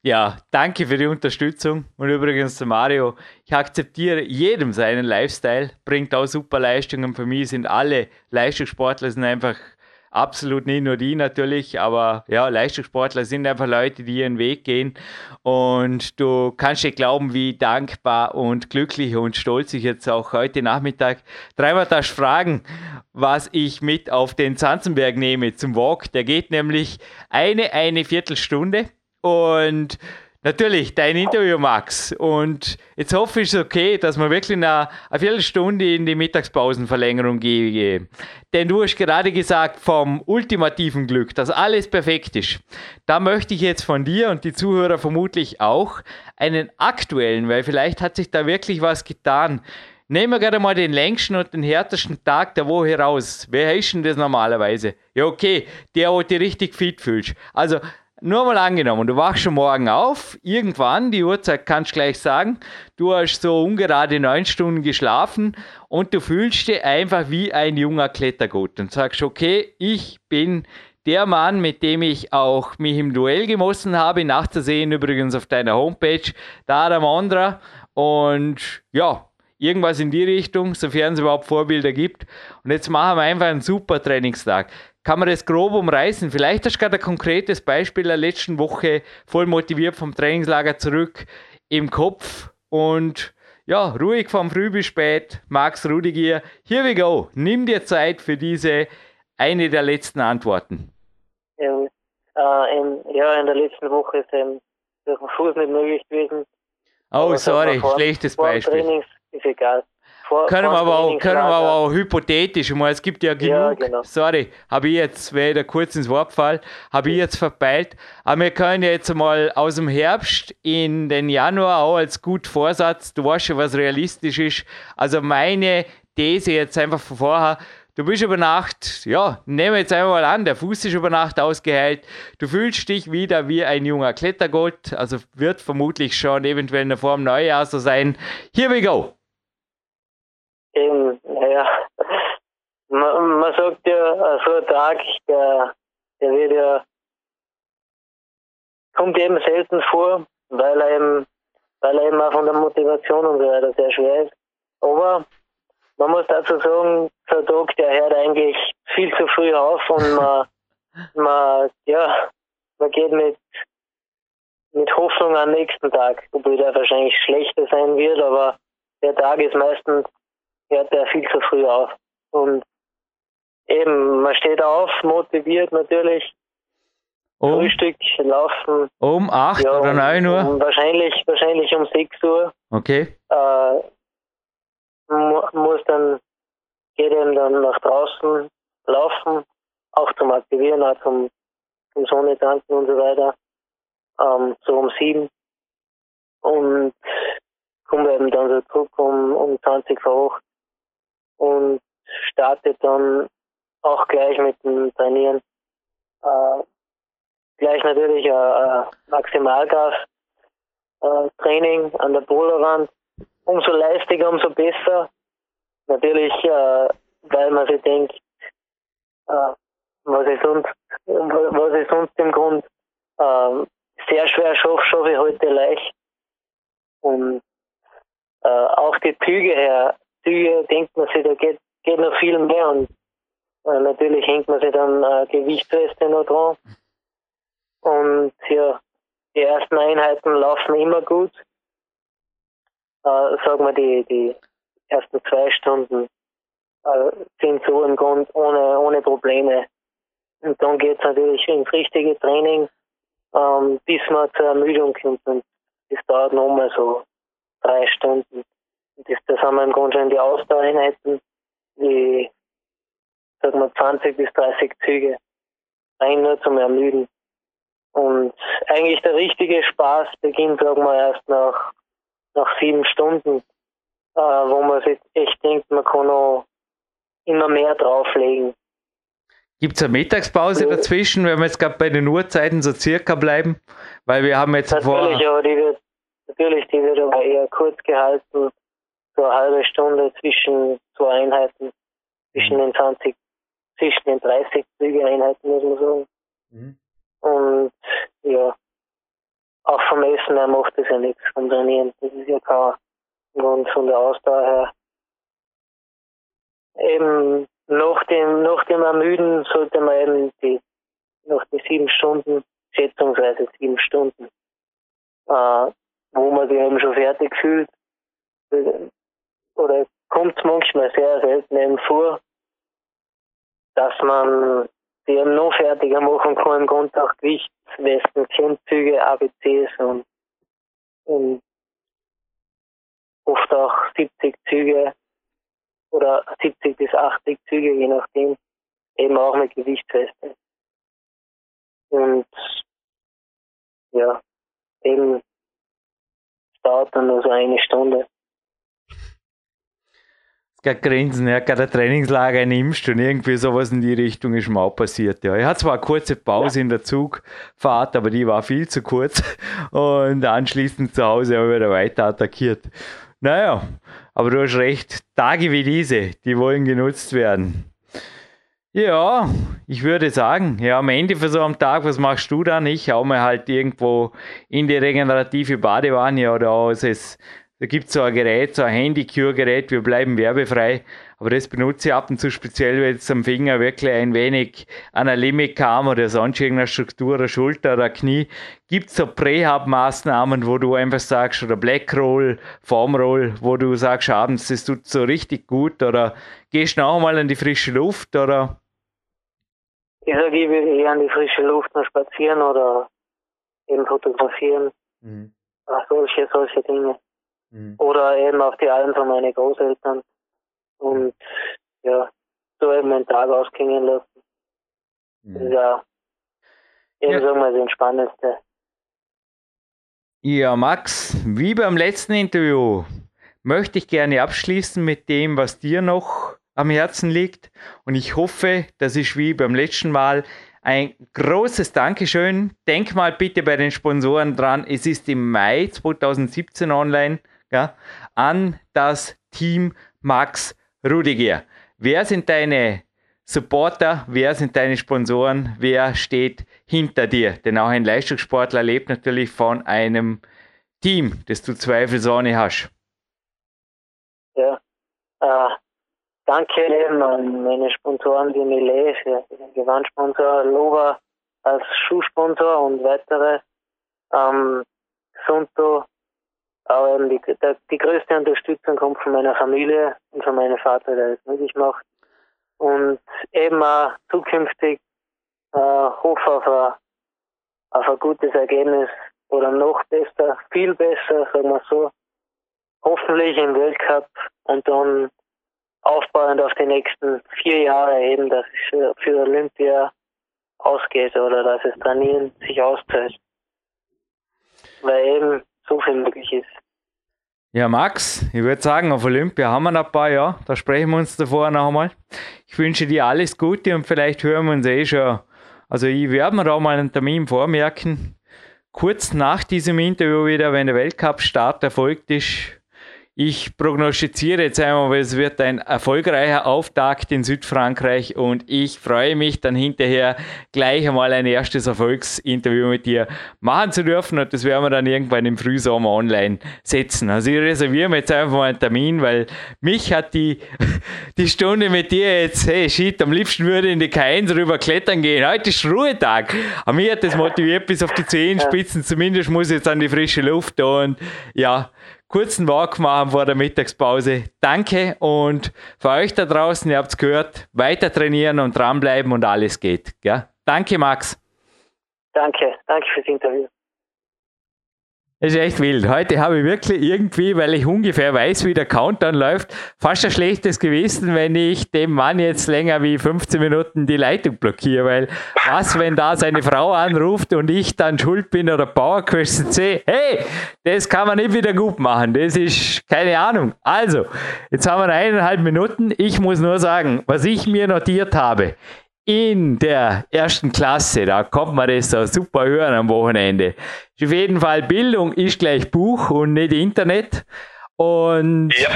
Ja, danke für die Unterstützung. Und übrigens, Mario, ich akzeptiere jedem seinen Lifestyle, bringt auch super Leistungen. Für mich sind alle Leistungssportler sind einfach absolut nicht nur die natürlich, aber ja, Leistungssportler sind einfach Leute, die ihren Weg gehen. Und du kannst dir glauben, wie dankbar und glücklich und stolz ich jetzt auch heute Nachmittag dreimal das fragen, was ich mit auf den Zanzenberg nehme zum Walk. Der geht nämlich eine, eine Viertelstunde. Und natürlich dein Interview, Max. Und jetzt hoffe ich, es okay, dass wir wirklich eine, eine Viertelstunde in die Mittagspausenverlängerung gehen. Denn du hast gerade gesagt vom ultimativen Glück, dass alles perfekt ist. Da möchte ich jetzt von dir und die Zuhörer vermutlich auch einen aktuellen, weil vielleicht hat sich da wirklich was getan. Nehmen wir gerade mal den längsten und den härtesten Tag der Woche raus. Wer ist denn das normalerweise? Ja, okay, der, wo dich richtig fit fühlst. Also nur mal angenommen, du wachst schon morgen auf, irgendwann, die Uhrzeit kannst du gleich sagen, du hast so ungerade neun Stunden geschlafen und du fühlst dich einfach wie ein junger Klettergott und sagst, okay, ich bin der Mann, mit dem ich auch mich im Duell gemossen habe, nachzusehen übrigens auf deiner Homepage, da der Mondra und ja, irgendwas in die Richtung, sofern es überhaupt Vorbilder gibt. Und jetzt machen wir einfach einen super Trainingstag kann man das grob umreißen. Vielleicht hast du gerade ein konkretes Beispiel der letzten Woche voll motiviert vom Trainingslager zurück im Kopf und ja, ruhig vom Früh bis spät. Max Rudigier, here we go. Nimm dir Zeit für diese eine der letzten Antworten. Ja, äh, in, ja in der letzten Woche ist ähm, den Fuß nicht möglich gewesen. Oh, sorry, schlechtes Beispiel. Trainings ist egal. Vor, können wir aber auch, können wir aber auch hypothetisch, mal, es gibt ja genug, ja, genau. sorry, habe ich jetzt, wieder kurz ins Wort gefallen, habe ich jetzt verpeilt, aber wir können jetzt mal aus dem Herbst in den Januar auch als gut Vorsatz, du weißt schon, was realistisch ist, also meine These jetzt einfach von vorher, Du bist über Nacht, ja, nehmen wir jetzt einmal an, der Fuß ist über Nacht ausgeheilt. Du fühlst dich wieder wie ein junger Klettergott, also wird vermutlich schon eventuell eine Form Neujahr so sein. Here we go! Eben, naja, man, man sagt ja, so ein Tag, der, der wird ja, kommt eben selten vor, weil er eben, weil er eben auch von der Motivation und so weiter sehr schwer ist. Aber man muss dazu sagen, der Tag, der hört eigentlich viel zu früh auf und man, man, ja, man geht mit, mit Hoffnung am nächsten Tag, obwohl der wahrscheinlich schlechter sein wird, aber der Tag ist meistens hört er viel zu früh auf. Und eben, man steht auf, motiviert natürlich. Um, Frühstück, laufen. Um 8 ja, oder 9 Uhr? Um, wahrscheinlich, wahrscheinlich um 6 Uhr. Okay. Äh, muss dann, geht eben dann nach draußen laufen, auch zum Aktivieren, auch zum, zum Sonne tanken und so weiter. Ähm, so um 7. Und kommen eben dann so zurück um, um 20 vor 8 und startet dann auch gleich mit dem Trainieren. Äh, gleich natürlich äh, Maximalgas-Training äh, an der Boulderwand. Umso leistiger, umso besser. Natürlich, äh, weil man sich denkt, äh, was ich sonst, was ich sonst im Grund äh, sehr schwer schaffe, schaffe ich heute leicht. Und äh, auch die Züge her Züge denkt man sich, da geht, geht noch viel mehr und äh, natürlich hängt man sich dann äh, Gewichtsweste noch dran. Und ja, die ersten Einheiten laufen immer gut. Äh, sagen wir, die, die ersten zwei Stunden äh, sind so im Grund ohne, ohne Probleme. Und dann geht es natürlich ins richtige Training, ähm, bis man zur Ermüdung kommt. Und das dauert nochmal so drei Stunden. Das, das haben wir im Grunde schon die Ausdauereinheiten, die, sagen wir, 20 bis 30 Züge. Rein nur zum Ermüden. Und eigentlich der richtige Spaß beginnt, sagen wir, erst nach, nach sieben Stunden, äh, wo man sich echt denkt, man kann noch immer mehr drauflegen. Gibt es eine Mittagspause ja. dazwischen, wenn wir jetzt gerade bei den Uhrzeiten so circa bleiben? Weil wir haben jetzt natürlich, vor... aber die wird, natürlich, die wird aber eher kurz gehalten so eine halbe Stunde zwischen zwei Einheiten, zwischen mhm. den 20, zwischen den 30 Züge-Einheiten, muss man sagen. Mhm. Und ja, auch vom Essen her macht das ja nichts vom Trainieren. Das ist ja kein Grund von der Ausdauer her. Eben nach dem, nach dem Ermüden sollte man eben die, nach den sieben Stunden, schätzungsweise sieben Stunden, äh, wo man sich eben schon fertig fühlt, oder kommt es manchmal sehr selten eben vor, dass man die eben noch fertiger machen kann, im Grunde auch Gewichtswesten, Klimmzüge, ABCs und, und oft auch 70 Züge oder 70 bis 80 Züge, je nachdem, eben auch mit Gewichtswesten. Und ja, eben dauert dann nur so eine Stunde grinsen, ja, gerade ein Trainingslager nimmst und irgendwie sowas in die Richtung ist mir auch passiert. Ja, ich hatte zwar eine kurze Pause ja. in der Zugfahrt, aber die war viel zu kurz und anschließend zu Hause habe ich wieder weiter attackiert. Naja, aber du hast recht, Tage wie diese, die wollen genutzt werden. Ja, ich würde sagen, ja, am Ende für so einen Tag, was machst du dann? Ich hau mir halt irgendwo in die regenerative Badewanne oder aus es da gibt es so ein Gerät, so ein Handy-Cure-Gerät, wir bleiben werbefrei, aber das benutze ich ab und zu speziell, wenn jetzt am Finger wirklich ein wenig an ein Limit kam oder sonst irgendeine Struktur, oder Schulter oder Knie. Gibt es so Prähab-Maßnahmen, wo du einfach sagst, oder Blackroll, Formroll, wo du sagst, abends, das tut so richtig gut oder gehst du noch einmal in die frische Luft oder? Ich sage, ich will eher in die frische Luft noch spazieren oder eben fotografieren. Mhm. solche, solche Dinge. Mhm. Oder eben auf die Alm von meinen Großeltern. Und ja, so eben einen Tag ausklingen lassen. Mhm. Ja eben, ja. sagen wir, das Entspannendste. Ja, Max, wie beim letzten Interview möchte ich gerne abschließen mit dem, was dir noch am Herzen liegt. Und ich hoffe, das ist wie beim letzten Mal ein großes Dankeschön. Denk mal bitte bei den Sponsoren dran. Es ist im Mai 2017 online ja, an das Team Max Rudiger. Wer sind deine Supporter? Wer sind deine Sponsoren? Wer steht hinter dir? Denn auch ein Leistungssportler lebt natürlich von einem Team, das du zweifelsohne hast. Ja, äh, danke eben an meine Sponsoren, die Millet für den Gewandsponsor, Lova als Schuhsponsor und weitere, ähm, Sunto, aber eben die, der, die größte Unterstützung kommt von meiner Familie und von meinem Vater, der das möglich macht. Und eben auch zukünftig äh, hoffe auf ein, auf ein gutes Ergebnis oder noch besser, viel besser, sagen wir so. Hoffentlich im Weltcup und dann aufbauend auf die nächsten vier Jahre eben, dass es für, für Olympia ausgeht oder dass es Trainieren sich auszahlt. Weil eben so viel möglich ist. Ja, Max, ich würde sagen, auf Olympia haben wir noch ein paar Jahre. Da sprechen wir uns davor noch einmal. Ich wünsche dir alles Gute und vielleicht hören wir uns eh schon. Also, ich werde mir da mal einen Termin vormerken. Kurz nach diesem Interview wieder, wenn der Weltcup-Start erfolgt ist, ich prognostiziere jetzt einmal, es wird ein erfolgreicher Auftakt in Südfrankreich und ich freue mich dann hinterher gleich einmal ein erstes Erfolgsinterview mit dir machen zu dürfen und das werden wir dann irgendwann im Frühsommer online setzen. Also ich reserviere mir jetzt einfach mal einen Termin, weil mich hat die, die Stunde mit dir jetzt, hey shit, am liebsten würde ich in die K1 rüber klettern gehen. Heute ist Ruhetag. Aber mich hat das motiviert bis auf die Zehenspitzen, zumindest muss ich jetzt an die frische Luft und ja, kurzen Walk machen vor der Mittagspause. Danke und für euch da draußen, ihr habt es gehört, weiter trainieren und dranbleiben und alles geht. Ja? Danke, Max. Danke, danke fürs Interview. Das ist echt wild. Heute habe ich wirklich irgendwie, weil ich ungefähr weiß, wie der Countdown läuft, fast ein schlechtes Gewissen, wenn ich dem Mann jetzt länger wie 15 Minuten die Leitung blockiere, weil was, wenn da seine Frau anruft und ich dann schuld bin oder Power Question C? Hey, das kann man nicht wieder gut machen. Das ist keine Ahnung. Also, jetzt haben wir eineinhalb Minuten. Ich muss nur sagen, was ich mir notiert habe in der ersten Klasse, da kommt man das so super hören am Wochenende. Auf jeden Fall, Bildung ist gleich Buch und nicht Internet. Und ja.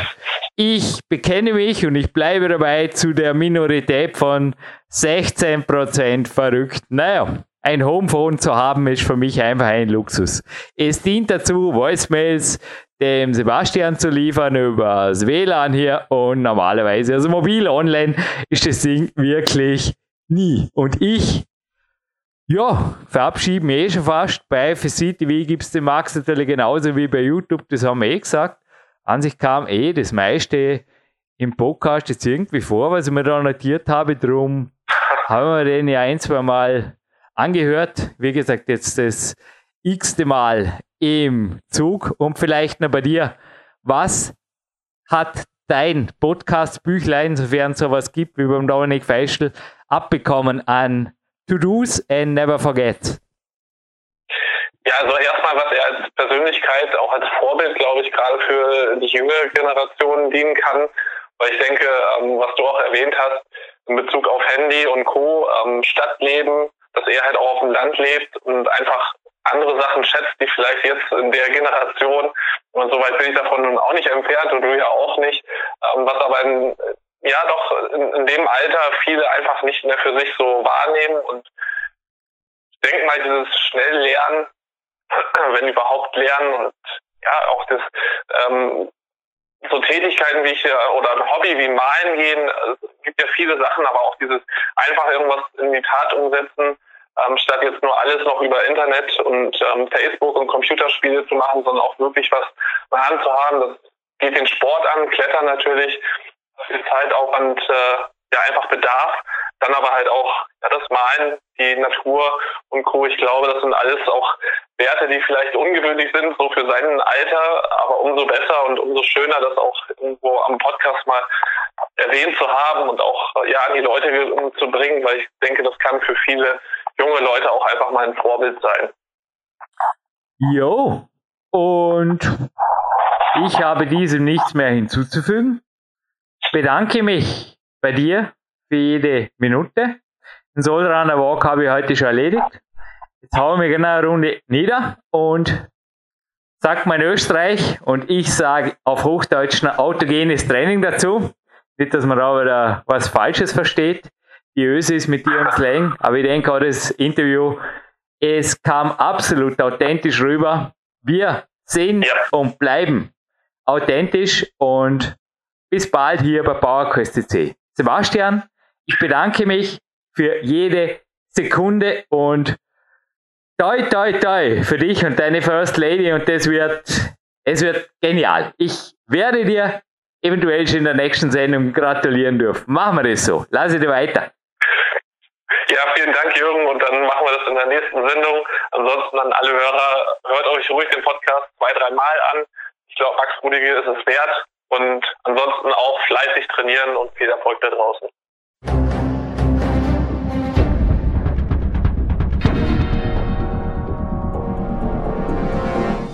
ich bekenne mich und ich bleibe dabei zu der Minorität von 16% verrückt. Naja, ein Homephone zu haben ist für mich einfach ein Luxus. Es dient dazu, Voicemails dem Sebastian zu liefern über das WLAN hier und normalerweise, also mobil online, ist das Ding wirklich nie. Und ich, ja, verabschiede mich eh schon fast. Bei TV gibt es den Max natürlich genauso wie bei YouTube, das haben wir eh gesagt. An sich kam eh das meiste im Podcast jetzt irgendwie vor, was ich mir da notiert habe. Darum haben wir den ja ein, zwei Mal angehört. Wie gesagt, jetzt das x-te Mal im Zug und vielleicht noch bei dir. Was hat dein Podcast-Büchlein, sofern es sowas gibt, wie beim Dominik Feischl, abbekommen an To-Dos and Never Forget? Ja, also erstmal, was er als Persönlichkeit, auch als Vorbild, glaube ich, gerade für die jüngere Generation dienen kann. Weil ich denke, ähm, was du auch erwähnt hast, in Bezug auf Handy und Co., ähm, Stadtleben, dass er halt auch auf dem Land lebt und einfach andere Sachen schätzt, die vielleicht jetzt in der Generation, und soweit bin ich davon nun auch nicht entfernt und du ja auch nicht, ähm, was aber in, ja doch in, dem Alter viele einfach nicht mehr für sich so wahrnehmen und ich denke mal, dieses schnell Lernen, wenn überhaupt lernen und ja, auch das ähm, so Tätigkeiten wie ich oder ein Hobby wie Malen gehen, es gibt ja viele Sachen, aber auch dieses einfach irgendwas in die Tat umsetzen, ähm, statt jetzt nur alles noch über Internet und ähm, Facebook und Computerspiele zu machen, sondern auch wirklich was in der Hand zu haben. Das geht den Sport an, Klettern natürlich, viel Zeitaufwand äh, ja einfach bedarf. Dann aber halt auch ja, das Malen, die Natur und Co. Ich glaube, das sind alles auch Werte, die vielleicht ungewöhnlich sind, so für sein Alter, aber umso besser und umso schöner, das auch irgendwo am Podcast mal erwähnt zu haben und auch ja an die Leute zu bringen, weil ich denke, das kann für viele junge Leute auch einfach mal ein Vorbild sein. Jo, und ich habe diesem nichts mehr hinzuzufügen. Bedanke mich bei dir für jede Minute. Den Solrunner Walk habe ich heute schon erledigt. Jetzt hauen wir genau eine Runde nieder und sagt mein Österreich und ich sage auf Hochdeutsch ein autogenes Training dazu. Nicht, dass man da wieder was Falsches versteht. Die Öse ist mit dir im Slang, aber ich denke auch das Interview, es kam absolut authentisch rüber. Wir sind ja. und bleiben authentisch und bis bald hier bei PowerQuest. Sebastian, ich bedanke mich für jede Sekunde und toi, toi, toi für dich und deine First Lady und das wird, es wird genial. Ich werde dir eventuell schon in der nächsten Sendung gratulieren dürfen. Machen wir das so. Lass dir weiter. Ja, vielen Dank, Jürgen, und dann machen wir das in der nächsten Sendung. Ansonsten an alle Hörer, hört euch ruhig den Podcast zwei, dreimal an. Ich glaube, Max Rudige ist es wert. Und ansonsten auch fleißig trainieren und viel Erfolg da draußen.